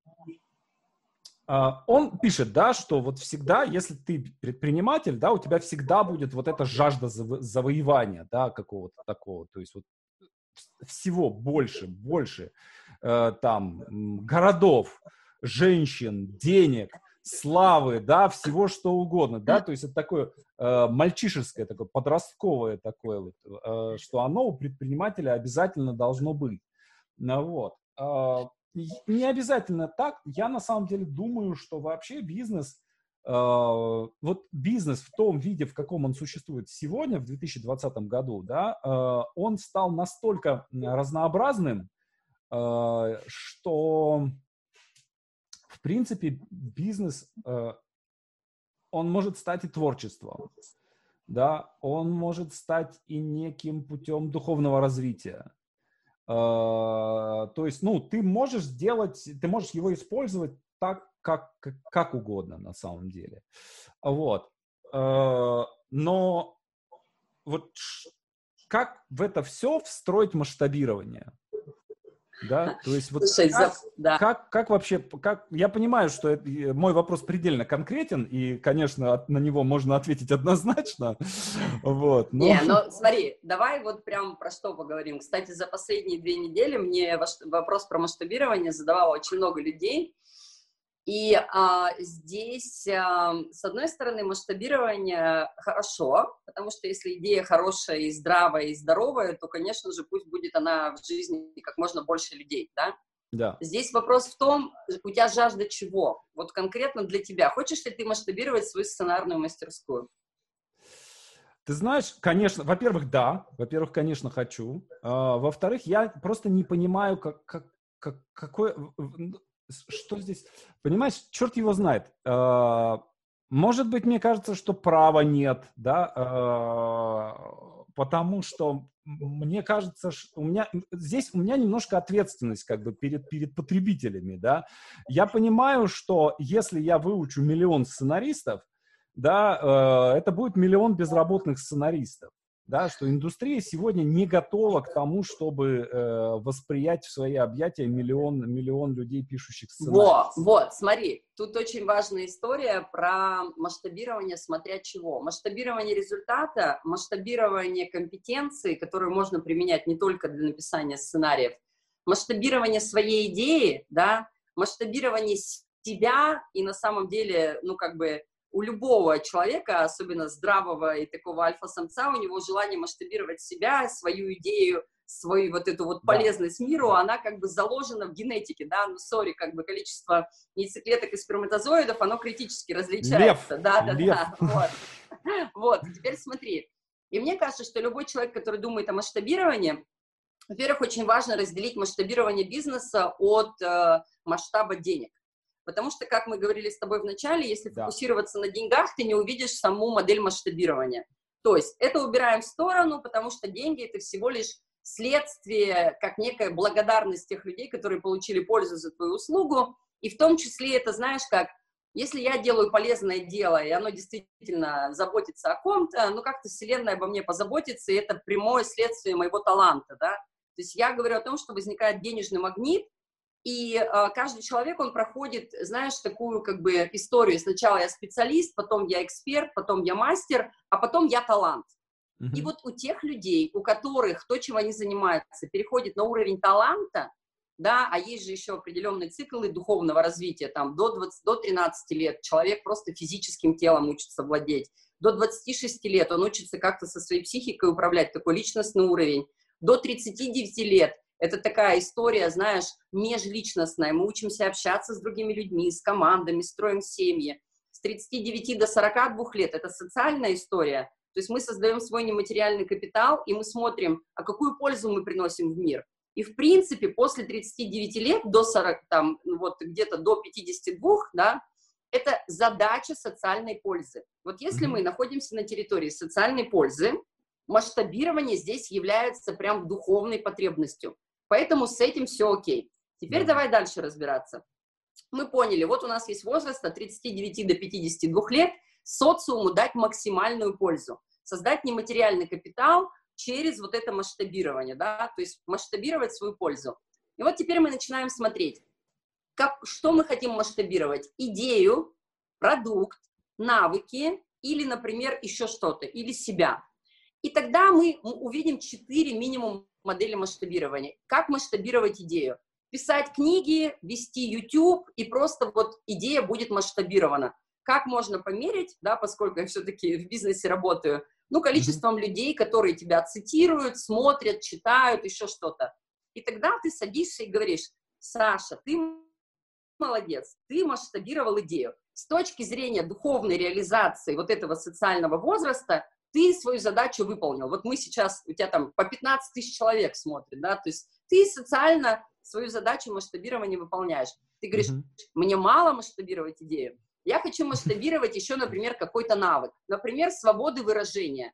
э, он пишет, да, что вот всегда, если ты предприниматель, да, у тебя всегда будет вот эта жажда заво- завоевания, да, какого-то такого, то есть вот всего больше, больше э, там городов, женщин, денег – славы, да, всего что угодно, да, то есть это такое э, мальчишеское, такое подростковое такое вот, э, что оно у предпринимателя обязательно должно быть. Ну, вот. Э, не обязательно так, я на самом деле думаю, что вообще бизнес, э, вот бизнес в том виде, в каком он существует сегодня, в 2020 году, да, э, он стал настолько разнообразным, э, что в принципе, бизнес, э, он может стать и творчеством, да, он может стать и неким путем духовного развития. Э, то есть, ну, ты можешь сделать, ты можешь его использовать так, как, как, угодно на самом деле. Вот. Э, но вот как в это все встроить масштабирование? Да, то есть вот Слушай, как, за... да. как, как вообще, как, я понимаю, что это, мой вопрос предельно конкретен, и, конечно, на него можно ответить однозначно, [LAUGHS] вот. Но... Не, но смотри, давай вот прям про что поговорим. Кстати, за последние две недели мне вопрос про масштабирование задавало очень много людей, и а, здесь, а, с одной стороны, масштабирование хорошо, потому что если идея хорошая и здравая и здоровая, то, конечно же, пусть будет она в жизни как можно больше людей, да? Да. Здесь вопрос в том, у тебя жажда чего? Вот конкретно для тебя. Хочешь ли ты масштабировать свою сценарную мастерскую? Ты знаешь, конечно, во-первых, да, во-первых, конечно, хочу. А, во-вторых, я просто не понимаю, как, как, как, какой, что здесь, понимаешь, черт его знает. А, может быть, мне кажется, что права нет, да, а, потому что мне кажется, что у меня здесь у меня немножко ответственность как бы перед перед потребителями, да. Я понимаю, что если я выучу миллион сценаристов, да, э, это будет миллион безработных сценаристов да, что индустрия сегодня не готова к тому, чтобы э, восприять в свои объятия миллион, миллион людей, пишущих сценарий. Вот, вот, смотри, тут очень важная история про масштабирование смотря чего. Масштабирование результата, масштабирование компетенции, которые можно применять не только для написания сценариев, масштабирование своей идеи, да, масштабирование себя и на самом деле, ну, как бы у любого человека, особенно здравого и такого альфа-самца, у него желание масштабировать себя, свою идею, свою вот эту вот полезность да. миру, она как бы заложена в генетике, да, ну, сори, как бы количество яйцеклеток и сперматозоидов, оно критически различается. Лев. Да, да, Лев. да, [LAUGHS] вот. Вот, теперь смотри. И мне кажется, что любой человек, который думает о масштабировании, во-первых, очень важно разделить масштабирование бизнеса от э, масштаба денег. Потому что, как мы говорили с тобой в начале, если да. фокусироваться на деньгах, ты не увидишь саму модель масштабирования. То есть это убираем в сторону, потому что деньги это всего лишь следствие, как некая благодарность тех людей, которые получили пользу за твою услугу. И в том числе это, знаешь, как Если я делаю полезное дело, и оно действительно заботится о ком-то, ну как-то Вселенная обо мне позаботится, и это прямое следствие моего таланта, да. То есть я говорю о том, что возникает денежный магнит, и э, каждый человек, он проходит, знаешь, такую как бы историю. Сначала я специалист, потом я эксперт, потом я мастер, а потом я талант. Mm-hmm. И вот у тех людей, у которых то, чем они занимаются, переходит на уровень таланта, да, а есть же еще определенные циклы духовного развития, там, до, 20, до 13 лет человек просто физическим телом учится владеть, до 26 лет он учится как-то со своей психикой управлять, такой личностный уровень, до 39 лет это такая история, знаешь, межличностная, мы учимся общаться с другими людьми, с командами, строим семьи, с 39 до 42 лет это социальная история, то есть мы создаем свой нематериальный капитал, и мы смотрим, а какую пользу мы приносим в мир, и, в принципе, после 39 лет до 40, там, ну, вот где-то до 52, да, это задача социальной пользы. Вот если mm-hmm. мы находимся на территории социальной пользы, масштабирование здесь является прям духовной потребностью. Поэтому с этим все окей. Теперь да. давай дальше разбираться. Мы поняли, вот у нас есть возраст от 39 до 52 лет, социуму дать максимальную пользу, создать нематериальный капитал, через вот это масштабирование, да, то есть масштабировать свою пользу. И вот теперь мы начинаем смотреть, как, что мы хотим масштабировать. Идею, продукт, навыки или, например, еще что-то, или себя. И тогда мы увидим четыре минимум модели масштабирования. Как масштабировать идею? Писать книги, вести YouTube, и просто вот идея будет масштабирована. Как можно померить, да, поскольку я все-таки в бизнесе работаю – ну, количеством mm-hmm. людей, которые тебя цитируют, смотрят, читают, еще что-то. И тогда ты садишься и говоришь, Саша, ты молодец, ты масштабировал идею. С точки зрения духовной реализации вот этого социального возраста, ты свою задачу выполнил. Вот мы сейчас, у тебя там по 15 тысяч человек смотрят, да, то есть ты социально свою задачу масштабирования выполняешь. Ты говоришь, mm-hmm. мне мало масштабировать идею, я хочу масштабировать еще, например, какой-то навык, например, свободы выражения.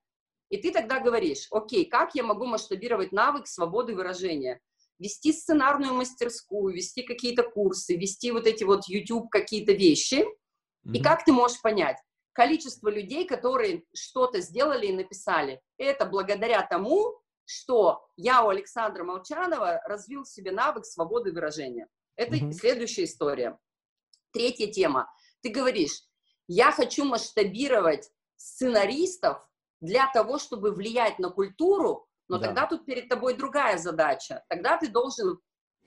И ты тогда говоришь, окей, как я могу масштабировать навык свободы выражения? Вести сценарную мастерскую, вести какие-то курсы, вести вот эти вот YouTube какие-то вещи. Mm-hmm. И как ты можешь понять? Количество людей, которые что-то сделали и написали, это благодаря тому, что я у Александра Молчанова развил в себе навык свободы выражения. Это mm-hmm. следующая история. Третья тема. Ты говоришь, я хочу масштабировать сценаристов для того, чтобы влиять на культуру, но да. тогда тут перед тобой другая задача. Тогда ты должен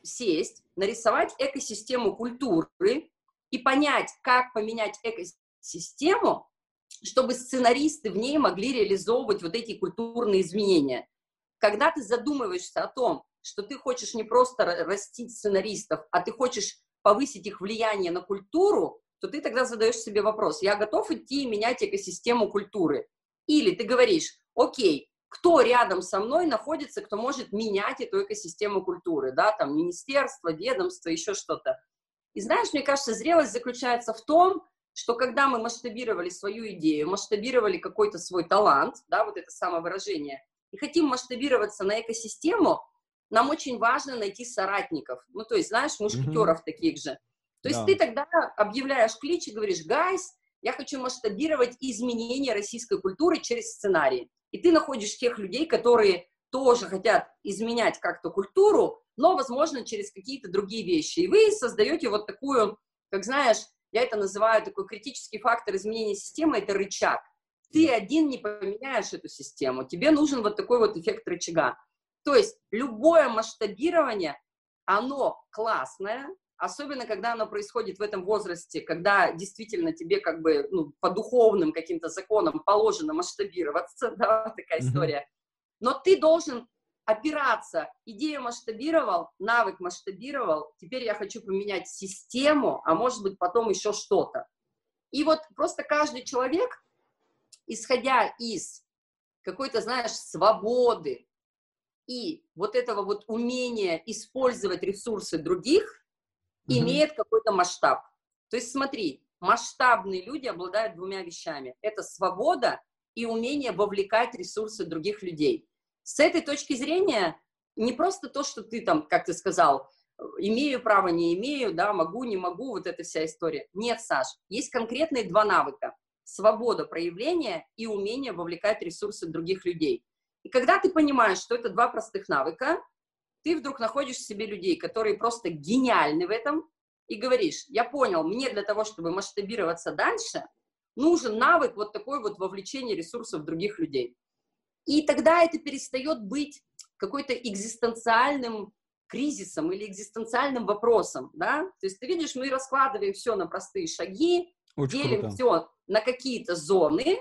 сесть, нарисовать экосистему культуры и понять, как поменять экосистему, чтобы сценаристы в ней могли реализовывать вот эти культурные изменения. Когда ты задумываешься о том, что ты хочешь не просто растить сценаристов, а ты хочешь повысить их влияние на культуру, то ты тогда задаешь себе вопрос, я готов идти и менять экосистему культуры? Или ты говоришь, окей, кто рядом со мной находится, кто может менять эту экосистему культуры, да, там, министерство, ведомство, еще что-то. И знаешь, мне кажется, зрелость заключается в том, что когда мы масштабировали свою идею, масштабировали какой-то свой талант, да, вот это самовыражение, и хотим масштабироваться на экосистему, нам очень важно найти соратников, ну, то есть, знаешь, мушкетеров mm-hmm. таких же, то есть да. ты тогда объявляешь клич и говоришь, гайс, я хочу масштабировать изменения российской культуры через сценарий. И ты находишь тех людей, которые тоже хотят изменять как-то культуру, но, возможно, через какие-то другие вещи. И вы создаете вот такую, как знаешь, я это называю такой критический фактор изменения системы, это рычаг. Ты один не поменяешь эту систему, тебе нужен вот такой вот эффект рычага. То есть любое масштабирование, оно классное, особенно когда оно происходит в этом возрасте, когда действительно тебе как бы ну, по духовным каким-то законам положено масштабироваться, [LAUGHS] да, такая история. Но ты должен опираться, идею масштабировал, навык масштабировал, теперь я хочу поменять систему, а может быть потом еще что-то. И вот просто каждый человек, исходя из какой-то, знаешь, свободы и вот этого вот умения использовать ресурсы других, mm-hmm. имеет какой-то масштаб. То есть смотри, масштабные люди обладают двумя вещами. Это свобода и умение вовлекать ресурсы других людей. С этой точки зрения не просто то, что ты там, как ты сказал, имею право, не имею, да, могу, не могу, вот эта вся история. Нет, Саш, есть конкретные два навыка. Свобода проявления и умение вовлекать ресурсы других людей. И когда ты понимаешь, что это два простых навыка, ты вдруг находишь в себе людей, которые просто гениальны в этом, и говоришь, я понял, мне для того, чтобы масштабироваться дальше, нужен навык вот такой вот вовлечения ресурсов других людей. И тогда это перестает быть какой-то экзистенциальным кризисом или экзистенциальным вопросом, да? То есть ты видишь, мы раскладываем все на простые шаги, Очень делим круто. все на какие-то зоны,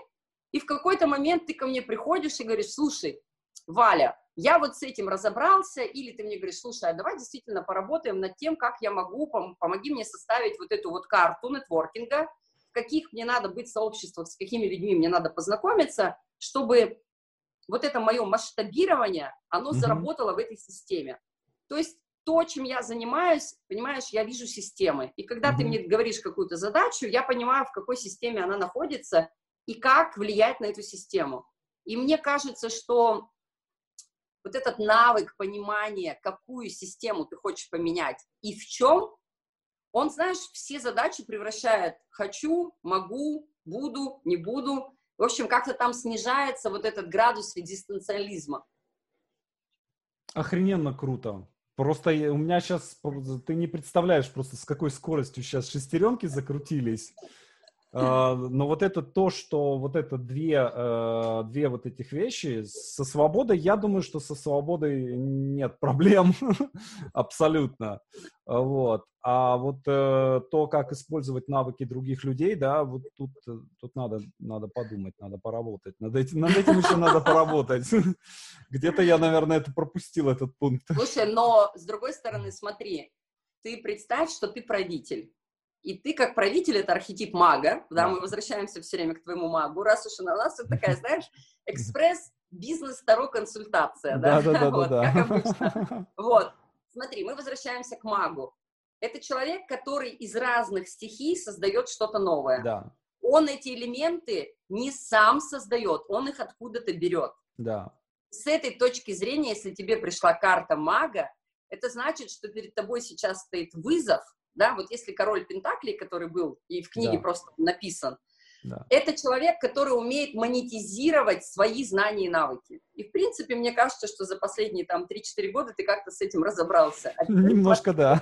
и в какой-то момент ты ко мне приходишь и говоришь, слушай, Валя, я вот с этим разобрался, или ты мне говоришь, слушай, а давай действительно поработаем над тем, как я могу, пом- помоги мне составить вот эту вот карту нетворкинга, в каких мне надо быть сообществах, с какими людьми мне надо познакомиться, чтобы вот это мое масштабирование, оно mm-hmm. заработало в этой системе. То есть то, чем я занимаюсь, понимаешь, я вижу системы. И когда mm-hmm. ты мне говоришь какую-то задачу, я понимаю, в какой системе она находится и как влиять на эту систему. И мне кажется, что вот этот навык понимания, какую систему ты хочешь поменять и в чем, он, знаешь, все задачи превращает «хочу», «могу», «буду», «не буду». В общем, как-то там снижается вот этот градус экзистенциализма. Охрененно круто. Просто у меня сейчас, ты не представляешь просто, с какой скоростью сейчас шестеренки закрутились. А, но вот это то, что вот это две, э, две вот этих вещи, со свободой, я думаю, что со свободой нет проблем [LAUGHS] абсолютно. Вот. А вот э, то, как использовать навыки других людей, да, вот тут, тут надо, надо подумать, надо поработать. Над этим, над этим еще надо поработать. [LAUGHS] Где-то я, наверное, это пропустил, этот пункт. Слушай, но с другой стороны, смотри, ты представь, что ты правитель и ты как правитель, это архетип мага, да, мы возвращаемся все время к твоему магу, раз уж у нас это такая, [LAUGHS] знаешь, экспресс бизнес второй консультация, да, да, да, [LAUGHS] вот, да, как обычно. Вот, смотри, мы возвращаемся к магу. Это человек, который из разных стихий создает что-то новое. Да. Он эти элементы не сам создает, он их откуда-то берет. Да. С этой точки зрения, если тебе пришла карта мага, это значит, что перед тобой сейчас стоит вызов, да, вот если король Пентаклей, который был и в книге да. просто написан, да. это человек, который умеет монетизировать свои знания и навыки. И, в принципе, мне кажется, что за последние там 3-4 года ты как-то с этим разобрался. А Немножко, да.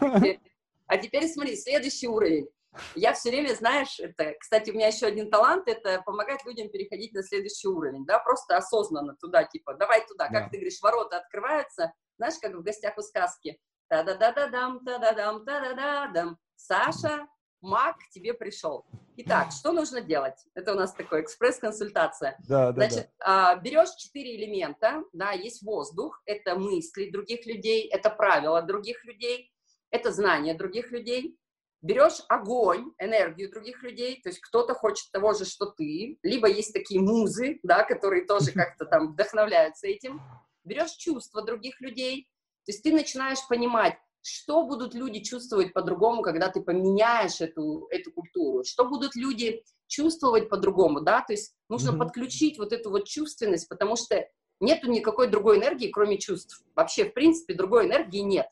А теперь смотри, следующий уровень. Я все время, знаешь, это, кстати, у меня еще один талант, это помогать людям переходить на следующий уровень, да, просто осознанно туда, типа, давай туда, да. как ты говоришь, ворота открываются, знаешь, как в гостях у сказки, Та-да-да-да-дам, та-да-дам, та-да-да-дам. Саша, маг к тебе пришел. Итак, что нужно делать? Это у нас такой экспресс-консультация. Да, да, Значит, да. А, берешь четыре элемента, да, есть воздух, это мысли других людей, это правила других людей, это знания других людей. Берешь огонь, энергию других людей, то есть кто-то хочет того же, что ты, либо есть такие музы, да, которые тоже [LAUGHS] как-то там вдохновляются этим. Берешь чувства других людей, то есть ты начинаешь понимать, что будут люди чувствовать по-другому, когда ты поменяешь эту, эту культуру, что будут люди чувствовать по-другому, да, то есть нужно mm-hmm. подключить вот эту вот чувственность, потому что нету никакой другой энергии, кроме чувств. Вообще, в принципе, другой энергии нет.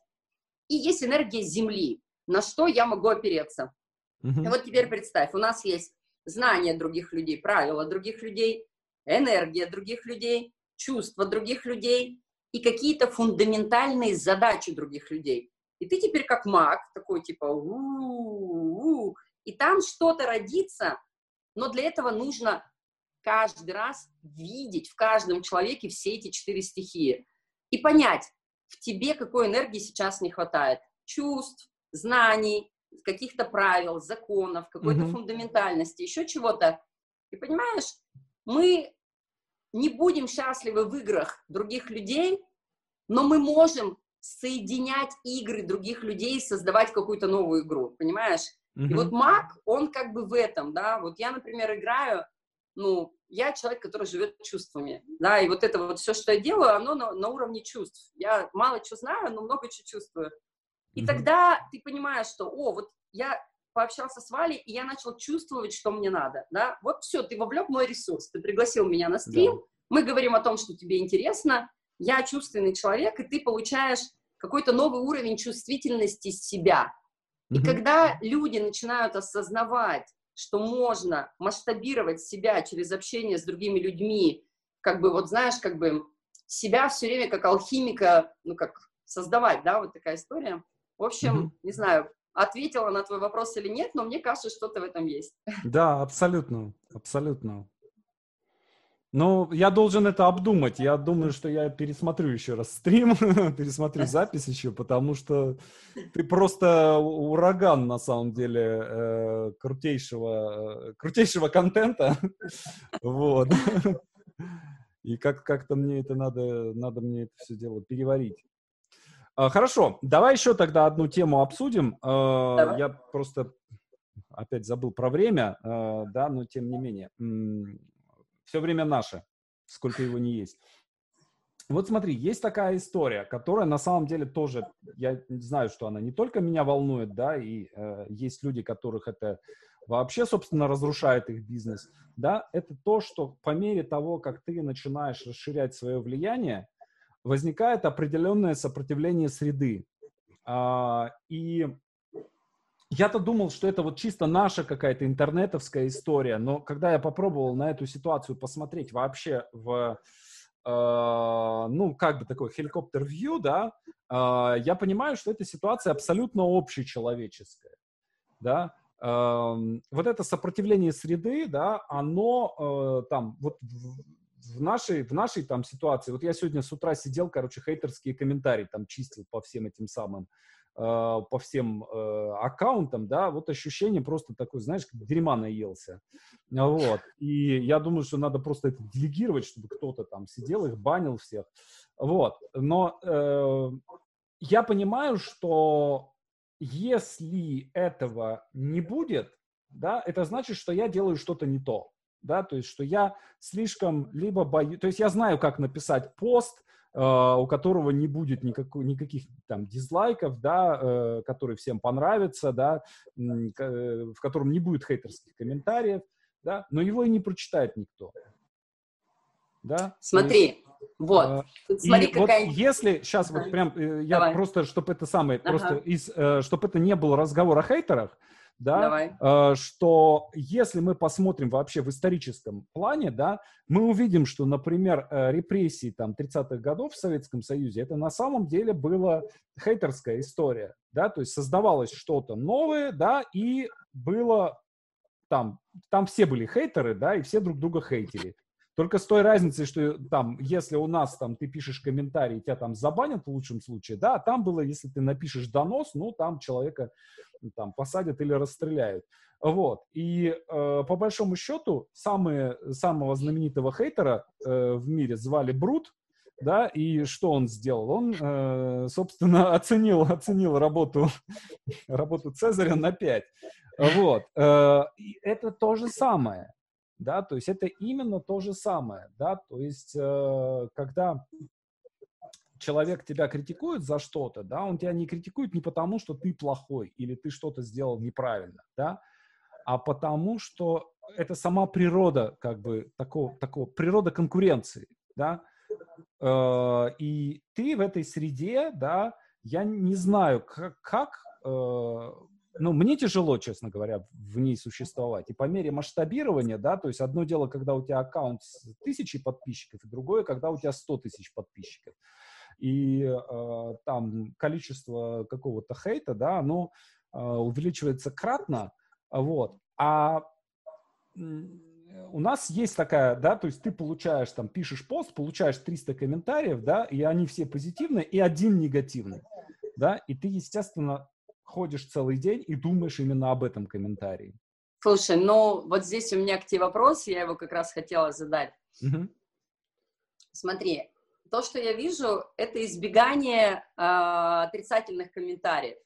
И есть энергия Земли, на что я могу опереться. Mm-hmm. И вот теперь представь, у нас есть знания других людей, правила других людей, энергия других людей, чувства других людей, и какие-то фундаментальные задачи других людей. И ты теперь как маг, такой типа у-у-у, и там что-то родится, но для этого нужно каждый раз видеть в каждом человеке все эти четыре стихии и понять, в тебе какой энергии сейчас не хватает. Чувств, знаний, каких-то правил, законов, какой-то mm-hmm. фундаментальности, еще чего-то. И понимаешь, мы не будем счастливы в играх других людей, но мы можем соединять игры других людей и создавать какую-то новую игру, понимаешь? Mm-hmm. И вот маг, он как бы в этом, да, вот я, например, играю, ну, я человек, который живет чувствами, да, и вот это вот все, что я делаю, оно на, на уровне чувств. Я мало что знаю, но много чего чувствую. И mm-hmm. тогда ты понимаешь, что, о, вот я пообщался с Валей, и я начал чувствовать, что мне надо, да, вот все, ты вовлек мой ресурс, ты пригласил меня на стрим, да мы говорим о том, что тебе интересно, я чувственный человек, и ты получаешь какой-то новый уровень чувствительности себя. И когда люди начинают осознавать, что можно масштабировать себя через общение с другими людьми, как бы, вот знаешь, как бы себя все время как алхимика, ну, как создавать, да, вот такая история. В общем, mm-hmm. не знаю, ответила на твой вопрос или нет, но мне кажется, что-то в этом есть. [LAUGHS] Да, абсолютно, абсолютно. Ну, я должен это обдумать. Я думаю, что я пересмотрю еще раз стрим, [LAUGHS] пересмотрю [LAUGHS] запись еще, потому что ты просто ураган, на самом деле, э, крутейшего, э, крутейшего контента. вот. И как- как-то мне это надо, надо мне это все дело переварить. А, хорошо, давай еще тогда одну тему обсудим. А, давай. Я просто опять забыл про время, а, да, но тем не менее все время наше, сколько его не есть. Вот смотри, есть такая история, которая на самом деле тоже, я знаю, что она не только меня волнует, да, и э, есть люди, которых это вообще, собственно, разрушает их бизнес, да, это то, что по мере того, как ты начинаешь расширять свое влияние, возникает определенное сопротивление среды. А, и я-то думал, что это вот чисто наша какая-то интернетовская история, но когда я попробовал на эту ситуацию посмотреть вообще в, э, ну, как бы такой хеликоптер-вью, да, э, я понимаю, что эта ситуация абсолютно общечеловеческая, да, вот это сопротивление среды, да, оно э, там, вот в, нашей, в нашей там ситуации, вот я сегодня с утра сидел, короче, хейтерские комментарии там чистил по всем этим самым а, по всем э, аккаунтам, да, вот ощущение просто такое, знаешь, как дерьма наелся. Вот. И я думаю, что надо просто это делегировать, чтобы кто-то там сидел, их банил всех. Вот. Но э, я понимаю, что если этого не будет, да, это значит, что я делаю что-то не то. Да, то есть, что я слишком либо боюсь, то есть я знаю, как написать пост, Uh, у которого не будет никакой, никаких там дизлайков, да, uh, который всем понравится, да, uh, в котором не будет хейтерских комментариев, да, но его и не прочитает никто. Да? Смотри, есть, вот. смотри, и какая... вот если сейчас вот прям э, я Давай. просто, чтобы это самое, ага. просто из, э, чтобы это не был разговор о хейтерах, да, э, что если мы посмотрим вообще в историческом плане, да, мы увидим, что, например, э, репрессии там 30-х годов в Советском Союзе, это на самом деле была хейтерская история, да, то есть создавалось что-то новое, да, и было там, там все были хейтеры, да, и все друг друга хейтили. Только с той разницей, что там, если у нас там ты пишешь комментарий, тебя там забанят в лучшем случае, да, а там было, если ты напишешь донос, ну, там человека там посадят или расстреляют. Вот. И э, по большому счету самые, самого знаменитого хейтера э, в мире звали Брут, да, и что он сделал? Он, э, собственно, [LAUGHS] оценил, оценил работу, работу Цезаря на 5. Вот. Э, это то же самое да, то есть это именно то же самое, да, то есть э, когда человек тебя критикует за что-то, да, он тебя не критикует не потому, что ты плохой или ты что-то сделал неправильно, да, а потому что это сама природа, как бы, такого, такого природа конкуренции, да, э, и ты в этой среде, да, я не знаю, как, как э, ну, мне тяжело, честно говоря, в ней существовать. И по мере масштабирования, да, то есть одно дело, когда у тебя аккаунт с тысячей подписчиков, и другое, когда у тебя 100 тысяч подписчиков. И э, там количество какого-то хейта, да, оно э, увеличивается кратно, вот. А у нас есть такая, да, то есть ты получаешь, там, пишешь пост, получаешь 300 комментариев, да, и они все позитивные, и один негативный, да, и ты, естественно, ходишь целый день и думаешь именно об этом комментарии. Слушай, ну вот здесь у меня к тебе вопрос, я его как раз хотела задать. Угу. Смотри, то, что я вижу, это избегание э, отрицательных комментариев.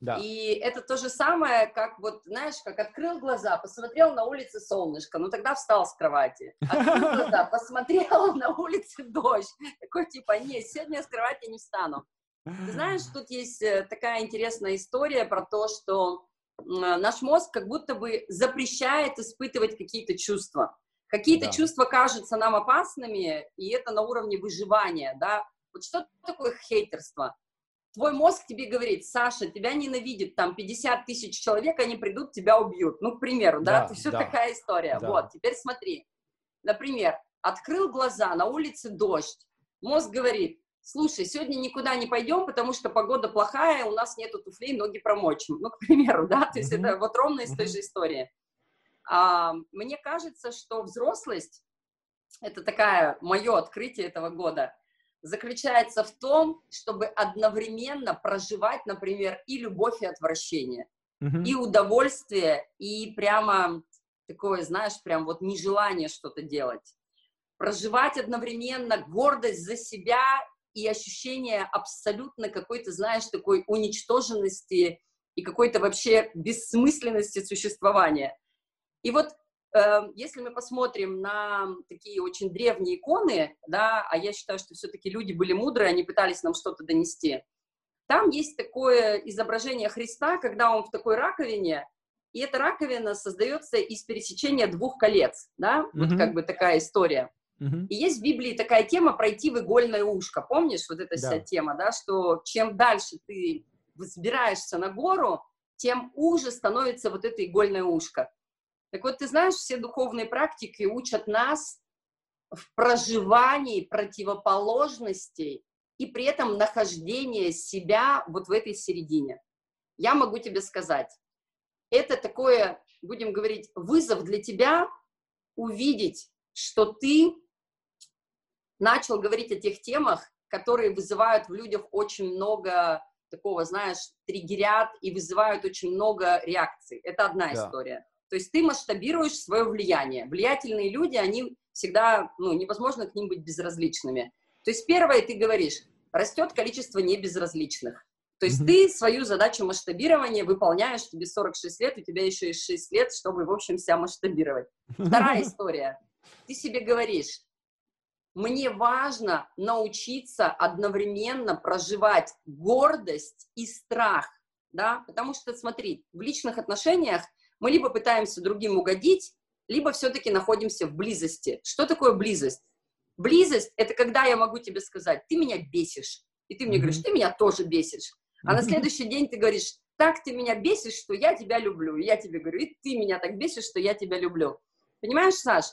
Да. И это то же самое, как вот, знаешь, как открыл глаза, посмотрел на улице солнышко, ну тогда встал с кровати. Открыл [LAUGHS] глаза, посмотрел [LAUGHS] на улице дождь. Такой типа, нет, сегодня я с кровати не встану. Ты [LAUGHS] знаешь, тут есть э, такая интересная история про то, что наш мозг как будто бы запрещает испытывать какие-то чувства. Какие-то да. чувства кажутся нам опасными, и это на уровне выживания, да. Вот что такое хейтерство? твой мозг тебе говорит, Саша, тебя ненавидит там 50 тысяч человек, они придут, тебя убьют. Ну, к примеру, да, да, все да. такая история. Да. Вот, теперь смотри. Например, открыл глаза, на улице дождь. Мозг говорит, слушай, сегодня никуда не пойдем, потому что погода плохая, у нас нету туфлей, ноги промочим. Ну, к примеру, да, то есть mm-hmm. это вот ровно из той же истории. А, мне кажется, что взрослость, это такая мое открытие этого года, заключается в том, чтобы одновременно проживать, например, и любовь, и отвращение, mm-hmm. и удовольствие, и прямо такое, знаешь, прям вот нежелание что-то делать. Проживать одновременно гордость за себя и ощущение абсолютно какой-то, знаешь, такой уничтоженности и какой-то вообще бессмысленности существования. И вот э, если мы посмотрим на такие очень древние иконы, да, а я считаю, что все-таки люди были мудрые, они пытались нам что-то донести, там есть такое изображение Христа, когда он в такой раковине, и эта раковина создается из пересечения двух колец, да, mm-hmm. вот как бы такая история. И есть в Библии такая тема пройти в игольное ушко, помнишь, вот эта да. вся тема, да, что чем дальше ты взбираешься на гору, тем уже становится вот это игольное ушко. Так вот, ты знаешь, все духовные практики учат нас в проживании противоположностей и при этом нахождение себя вот в этой середине. Я могу тебе сказать, это такое, будем говорить, вызов для тебя увидеть, что ты начал говорить о тех темах, которые вызывают в людях очень много такого, знаешь, триггерят и вызывают очень много реакций. Это одна да. история. То есть ты масштабируешь свое влияние. Влиятельные люди, они всегда, ну, невозможно к ним быть безразличными. То есть первое, ты говоришь, растет количество небезразличных. То есть mm-hmm. ты свою задачу масштабирования выполняешь, тебе 46 лет, у тебя еще есть 6 лет, чтобы, в общем, себя масштабировать. Вторая [LAUGHS] история. Ты себе говоришь, мне важно научиться одновременно проживать гордость и страх, да, потому что, смотри, в личных отношениях мы либо пытаемся другим угодить, либо все-таки находимся в близости. Что такое близость? Близость – это когда я могу тебе сказать, ты меня бесишь, и ты мне говоришь, ты меня тоже бесишь. А на следующий день ты говоришь, так ты меня бесишь, что я тебя люблю. И я тебе говорю, и ты меня так бесишь, что я тебя люблю. Понимаешь, Саш,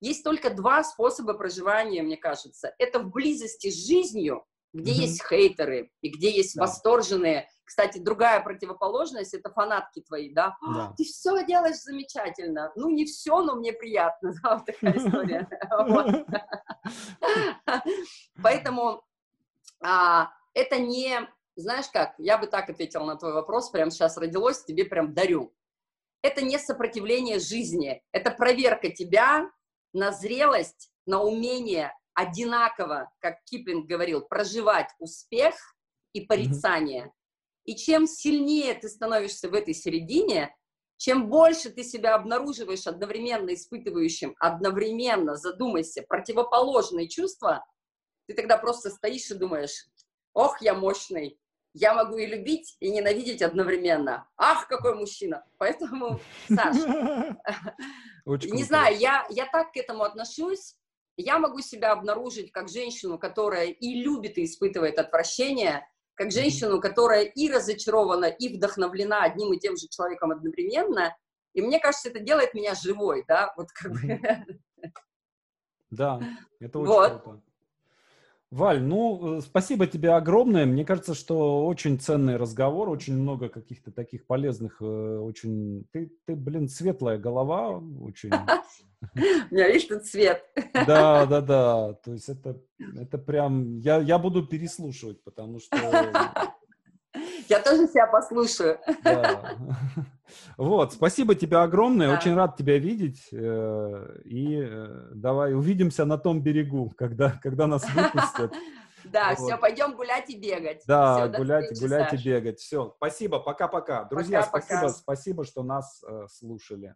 есть только два способа проживания, мне кажется. Это в близости с жизнью, где mm-hmm. есть хейтеры и где есть да. восторженные кстати, другая противоположность — это фанатки твои, да? да. Ты все делаешь замечательно. Ну, не все, но мне приятно, да, вот такая [LAUGHS] история. Поэтому а, это не... Знаешь как, я бы так ответила на твой вопрос, прямо сейчас родилось, тебе прям дарю. Это не сопротивление жизни, это проверка тебя на зрелость, на умение одинаково, как Киплинг говорил, проживать успех и порицание. И чем сильнее ты становишься в этой середине, чем больше ты себя обнаруживаешь одновременно испытывающим, одновременно, задумайся, противоположные чувства, ты тогда просто стоишь и думаешь, ох, я мощный, я могу и любить, и ненавидеть одновременно. Ах, какой мужчина! Поэтому, [LAUGHS] Саша, не знаю, я, я так к этому отношусь. Я могу себя обнаружить как женщину, которая и любит, и испытывает отвращение, как женщину, которая и разочарована, и вдохновлена одним и тем же человеком одновременно. И мне кажется, это делает меня живой, да, вот как бы. Да, это очень вот. круто. Валь, ну, э, спасибо тебе огромное. Мне кажется, что очень ценный разговор, очень много каких-то таких полезных, э, очень... Ты, ты блин, светлая голова, очень... [LAUGHS] У меня, видишь, тут цвет. Да, да, да. То есть это, это прям... Я, я буду переслушивать, потому что... Я тоже себя послушаю. Да. Вот, спасибо тебе огромное, да. очень рад тебя видеть. Э, и э, давай увидимся на том берегу, когда, когда нас выпустят. [LAUGHS] Да, вот. все, пойдем гулять и бегать. Да, все, гулять, гулять и бегать. Все, спасибо, пока-пока. Друзья, пока, спасибо, пока. спасибо, что нас э, слушали.